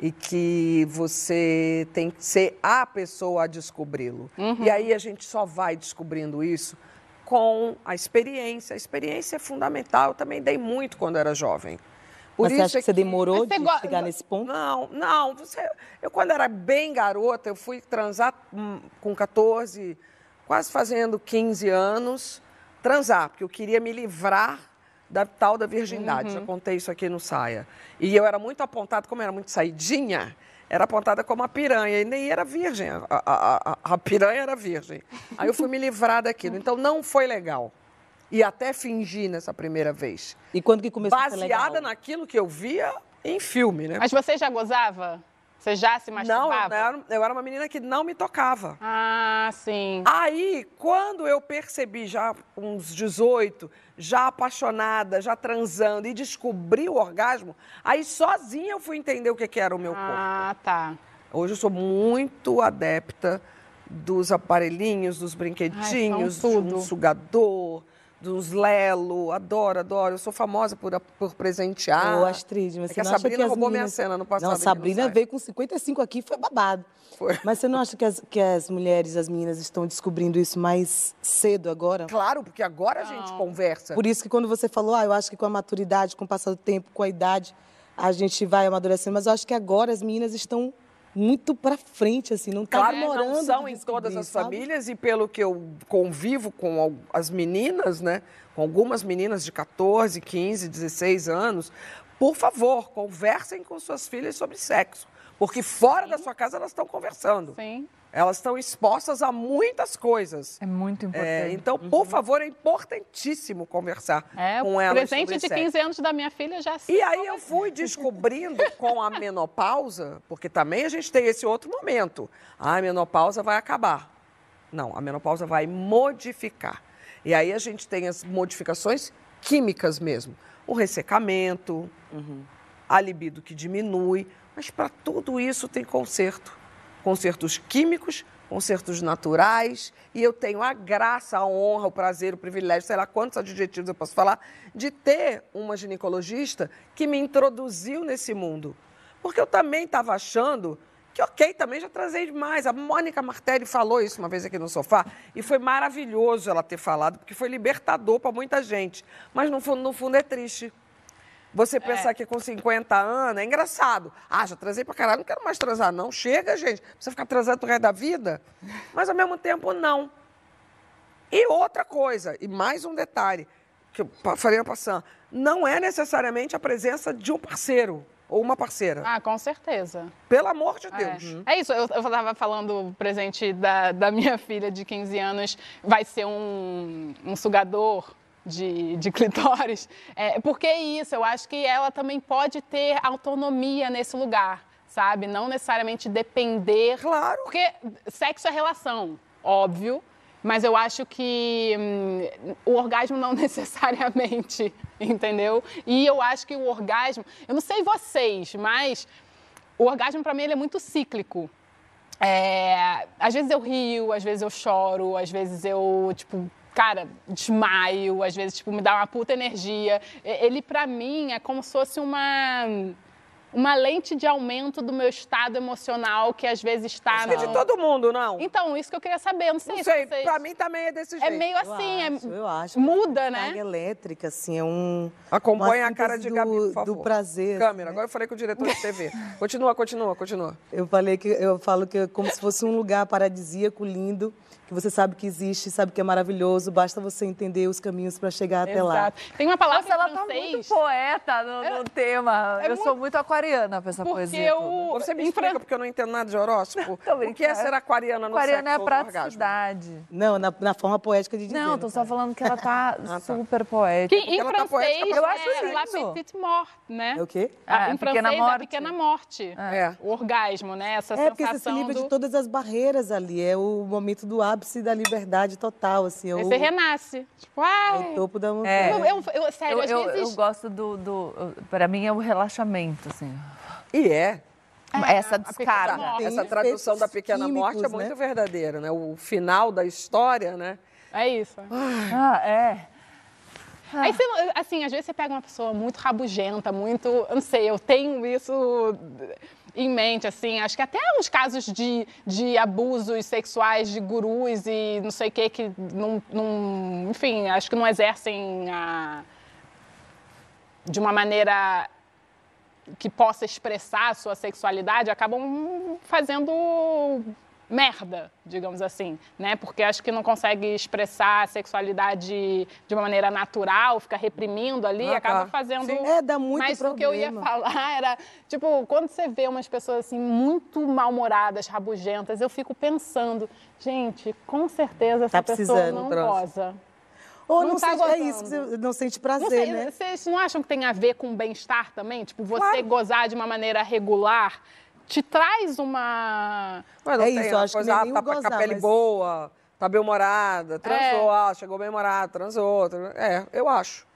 e que você tem que ser a pessoa a descobri-lo. Uhum. E aí a gente só vai descobrindo isso com a experiência. A experiência é fundamental. Eu também dei muito quando era jovem. Por Mas isso você acha é que você demorou de go... chegar nesse ponto? Não, não. Você... Eu, quando era bem garota, eu fui transar hum, com 14, quase fazendo 15 anos, transar, porque eu queria me livrar da tal da virgindade. Uhum. Já contei isso aqui no Saia. E eu era muito apontada, como era muito saidinha, era apontada como a piranha, e nem era virgem. A, a, a, a piranha era virgem. Aí eu fui me livrar daquilo. Então não foi legal. E até fingi nessa primeira vez. E quando que começou Baseada a ser legal? naquilo que eu via em filme, né? Mas você já gozava? Você já se masturbava? Não, eu era, eu era uma menina que não me tocava. Ah, sim. Aí, quando eu percebi, já uns 18, já apaixonada, já transando e descobri o orgasmo, aí sozinha eu fui entender o que, que era o meu corpo. Ah, tá. Hoje eu sou muito adepta dos aparelhinhos, dos brinquedinhos, Ai, de um sugador, dos Lelo, adoro, adoro. Eu sou famosa por, por presentear. Ô, Astrid, mas é você não a Sabrina acha que roubou meninas... minha cena no passado. Não, Sabrina veio com 55 aqui, foi babado. Foi. Mas você não acha que as, que as mulheres, as meninas estão descobrindo isso mais cedo agora? Claro, porque agora não. a gente conversa. Por isso que quando você falou, ah, eu acho que com a maturidade, com o passar do tempo, com a idade, a gente vai amadurecendo. Mas eu acho que agora as meninas estão muito para frente, assim, não está claro, demorando. Não são em todas as sabe? famílias e pelo que eu convivo com as meninas, né, com algumas meninas de 14, 15, 16 anos, por favor, conversem com suas filhas sobre sexo, porque fora Sim. da sua casa elas estão conversando. Sim. Elas estão expostas a muitas coisas. É muito importante. É, então, por favor, é importantíssimo conversar É, com o elas presente sobre de sexo. 15 anos da minha filha já E aí eu fui descobrindo com a menopausa, porque também a gente tem esse outro momento. Ah, a menopausa vai acabar. Não, a menopausa vai modificar. E aí a gente tem as modificações químicas mesmo. O ressecamento, a libido que diminui. Mas para tudo isso tem conserto. Consertos químicos, consertos naturais. E eu tenho a graça, a honra, o prazer, o privilégio, sei lá quantos adjetivos eu posso falar, de ter uma ginecologista que me introduziu nesse mundo. Porque eu também estava achando que, ok, também já trazei demais. A Mônica Martelli falou isso uma vez aqui no sofá e foi maravilhoso ela ter falado, porque foi libertador para muita gente. Mas no fundo, no fundo é triste. Você pensar que com 50 anos é engraçado. Ah, já transei pra caralho, não quero mais transar, não. Chega, gente. Precisa ficar transando pro resto da vida. Mas ao mesmo tempo, não. E outra coisa, e mais um detalhe, que eu falei passando, não é necessariamente a presença de um parceiro ou uma parceira. Ah, com certeza. Pelo amor de Deus. É, É isso, eu estava falando, o presente da, da minha filha de 15 anos vai ser um, um sugador de, de clitóris. É, porque é isso, eu acho que ela também pode ter autonomia nesse lugar, sabe? Não necessariamente depender. Claro. Porque sexo é relação, óbvio. Mas eu acho que hum, o orgasmo não [laughs] necessariamente, entendeu? E eu acho que o orgasmo, eu não sei vocês, mas o orgasmo para mim ele é muito cíclico. É, às vezes eu rio, às vezes eu choro, às vezes eu, tipo, cara, desmaio, às vezes, tipo, me dá uma puta energia. Ele, pra mim, é como se fosse uma, uma lente de aumento do meu estado emocional que às vezes está Acho que é de no- todo mundo, não? Então, isso que eu queria saber, eu não sei Não se sei, vocês... pra mim também é desse É jeito. meio Eu assim, é- acho, eu acho. muda, né? Carga elétrica, assim, é um... Acompanha uma a cara de Gabi, do, por favor. Do prazer. Câmera, agora eu falei com o diretor de TV. Continua, continua, continua. Eu falei que eu falo que é como se fosse um lugar paradisíaco, lindo, que você sabe que existe, sabe que é maravilhoso, basta você entender os caminhos para chegar até lá. Exato. Tem uma palavra Nossa, ela em tá francês... muito poeta no, no tema. é eu sou muito aquariana pra essa Porque poesia. eu- toda. Você me Em explica, Fran- porque eu não entendo nada de horóscopo. [laughs] O que é ser aquariana no Aquariana é a sexo orgasmo? praticidade. Não, na, na forma poética de dizer. Não, tô só falando que ela tá [laughs] tá. super poética. Que em ela tá francês poética pra Eu acho é La lindo. Petite Mort, né? É o quê? Ah, Ah, em Pequena francês é a Morte. pequena morte. É. O orgasmo, né? Essa É, porque você se sensação livra do... de todas as barreiras ali. É o momento do ápice da liberdade total, assim. É Aí você renasce. Tipo, é ai... o topo da É. montanha. Eu, eu- eu- sério, Eu, às eu, vezes... eu gosto do, do. Pra mim é o relaxamento, assim. E é. Essa a pequena descarga. Essa tradução da pequena morte é químicos, muito né? verdadeira, né? O final da história, né? É isso. Ah, é. Aí, você, assim, às vezes você pega uma pessoa muito rabugenta, muito... Eu não sei, eu tenho isso em mente, assim. Acho que até uns casos de, de abusos sexuais de gurus e não sei o que, que não, não... Enfim, acho que não exercem a, de uma maneira que possa expressar a sua sexualidade, acabam fazendo merda, digamos assim, né? Porque acho que não consegue expressar a sexualidade de uma maneira natural, fica reprimindo ali, Ah, acaba tá. fazendo. Sim. É, dá muito Mas o que eu ia problema. falar era, tipo, quando você vê umas pessoas assim muito mal-humoradas, rabugentas, eu fico pensando, gente, com certeza essa Tá pessoa não transa. goza. Ou não não, tá sente, é isso, você não sente Não prazer, sei, né? vocês não acham que tem a ver com bem-estar também? Tipo, você Claro. gozar de uma maneira regular te traz uma. Mas não É tem isso, acho que coisa, não é ah, tá o com a gozar, pele mas- boa, tá bem-humorada, transou, É. ah, chegou bem-humorada, transou. tran- É, eu acho.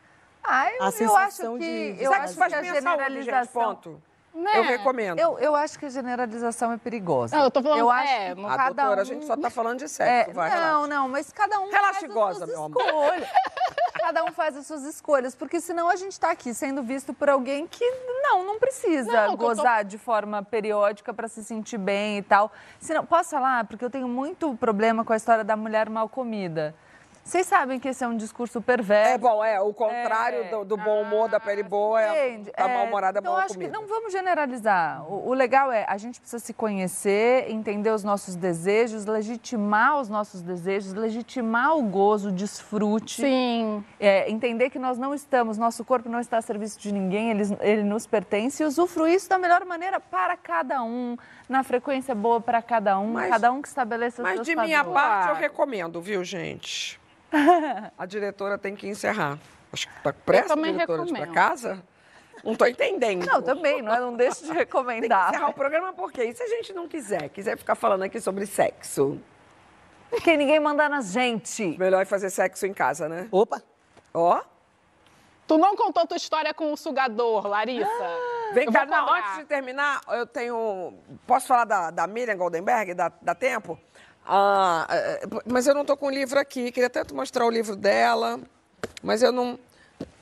Ah, eu, A eu sensação acho que. de- eu acho faz que a à saúde, gente, generalização. ponto. Né? Eu recomendo. Eu, eu acho que a generalização é perigosa. Não, eu tô falando- Eu acho é, que Ah, cada doutora, um... a gente só tá falando de É, sexo, vai, não, relaxa. não, mas cada um Relaxa faz e goza, as meu suas amor. escolhas. [laughs] cada um faz as suas escolhas, porque senão a gente tá aqui sendo visto por alguém que não, não precisa Não, eu tô- gozar de forma periódica para se sentir bem e tal. Senão, posso falar? Porque eu tenho muito problema com a história da mulher mal comida. Vocês sabem que esse é um discurso perverso. É bom, é. O contrário É. do, do bom humor da pele boa é Entende? a É, mal-humorada então, boa acho comida. que não vamos generalizar. O, o legal é a gente precisa se conhecer, entender os nossos desejos, legitimar os nossos desejos, legitimar o gozo, o desfrute. Sim. É, entender que nós não estamos, nosso corpo não está a serviço de ninguém, ele, ele nos pertence e usufruir isso da melhor maneira para cada um, na frequência boa para cada um, Mas- cada um que estabeleça os Mas seus de minha padrões. parte, eu recomendo, viu, gente? [laughs] A diretora tem que encerrar. Acho que tá pressa, também diretora, de ir pra recomendo. casa? Não tô entendendo. Não, também, não, é? não deixo [laughs] de Tem que recomendar. encerrar o programa por quê? E se a gente não quiser? Quiser ficar falando aqui sobre sexo? Porque ninguém manda na gente. Melhor é fazer sexo em casa, né? Opa! Ó, Tu não contou tua história com o sugador, Larissa? Vem cá, não, antes de terminar, eu tenho... Posso falar da, da Miriam Goldenberg? Dá, dá tempo? Ah, é, mas eu não tô com o livro aqui. Queria tanto mostrar o livro dela, mas eu não...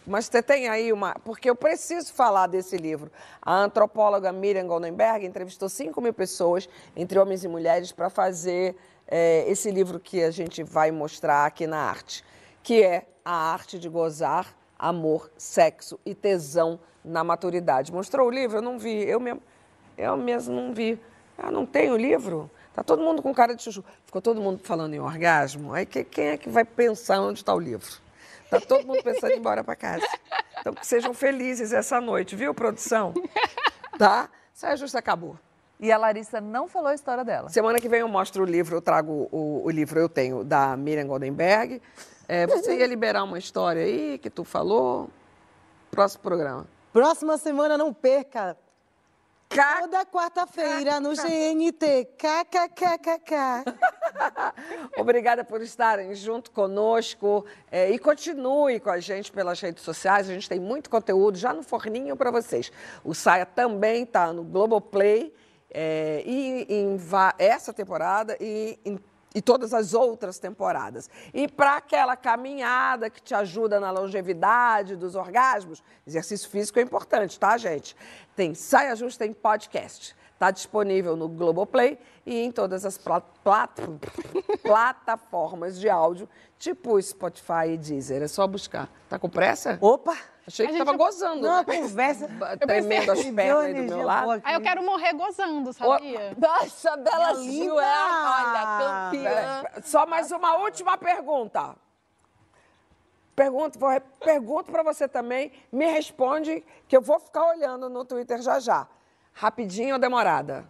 Mas você tem aí uma... Porque eu preciso falar desse livro. A antropóloga Miriam Goldenberg entrevistou 5 mil pessoas, entre homens e mulheres, para fazer eh, esse livro que a gente vai mostrar aqui na arte, que é A Arte de Gozar, Amor, Sexo e Tesão na Maturidade. Mostrou o livro? Eu não vi. Eu mesmo, eu mesmo não vi. Ah, não tem o livro? Tá todo mundo com cara de chuchu. Ficou todo mundo falando em orgasmo. Aí que- quem é que vai pensar onde está o livro? Tá todo mundo pensando em ir embora para casa. Então que sejam felizes essa noite, viu, produção? Tá? Saia justa acabou. E a Larissa não falou a história dela. Semana que vem eu mostro o livro, eu trago o, o livro, eu tenho, da Miriam Goldenberg. É, você ia liberar uma história aí que tu falou. Próximo programa. Próxima semana, não perca. Toda quarta-feira no GNT. KKKKK. [laughs] Obrigada por estarem junto conosco é, e continue com a gente pelas redes sociais. A gente tem muito conteúdo já no forninho para vocês. O Saia também está no Globoplay é, e em essa temporada e em e todas as outras temporadas. E para aquela caminhada que te ajuda na longevidade dos orgasmos, exercício físico é importante, tá, gente? Tem Saia Justa em podcast. Está disponível no Globoplay e em todas as pla- plat- [laughs] plataformas de áudio, tipo Spotify e Deezer. É só buscar. Tá com pressa? Opa! Achei que A gente- tava gozando. Não, né? conversa. Tremendo as pernas aí do meu lado. Aí eu quero morrer gozando, sabia? Nossa, Bela Gil linda! é, olha, campeã. Peraí, Só mais uma última pergunta. Pergunto, pergunto para você também, me responde, que eu vou ficar olhando no Twitter já já. Rapidinho ou demorada?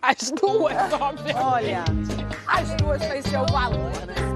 As duas, [laughs] óbvio. Olha. As duas têm seu valor, né?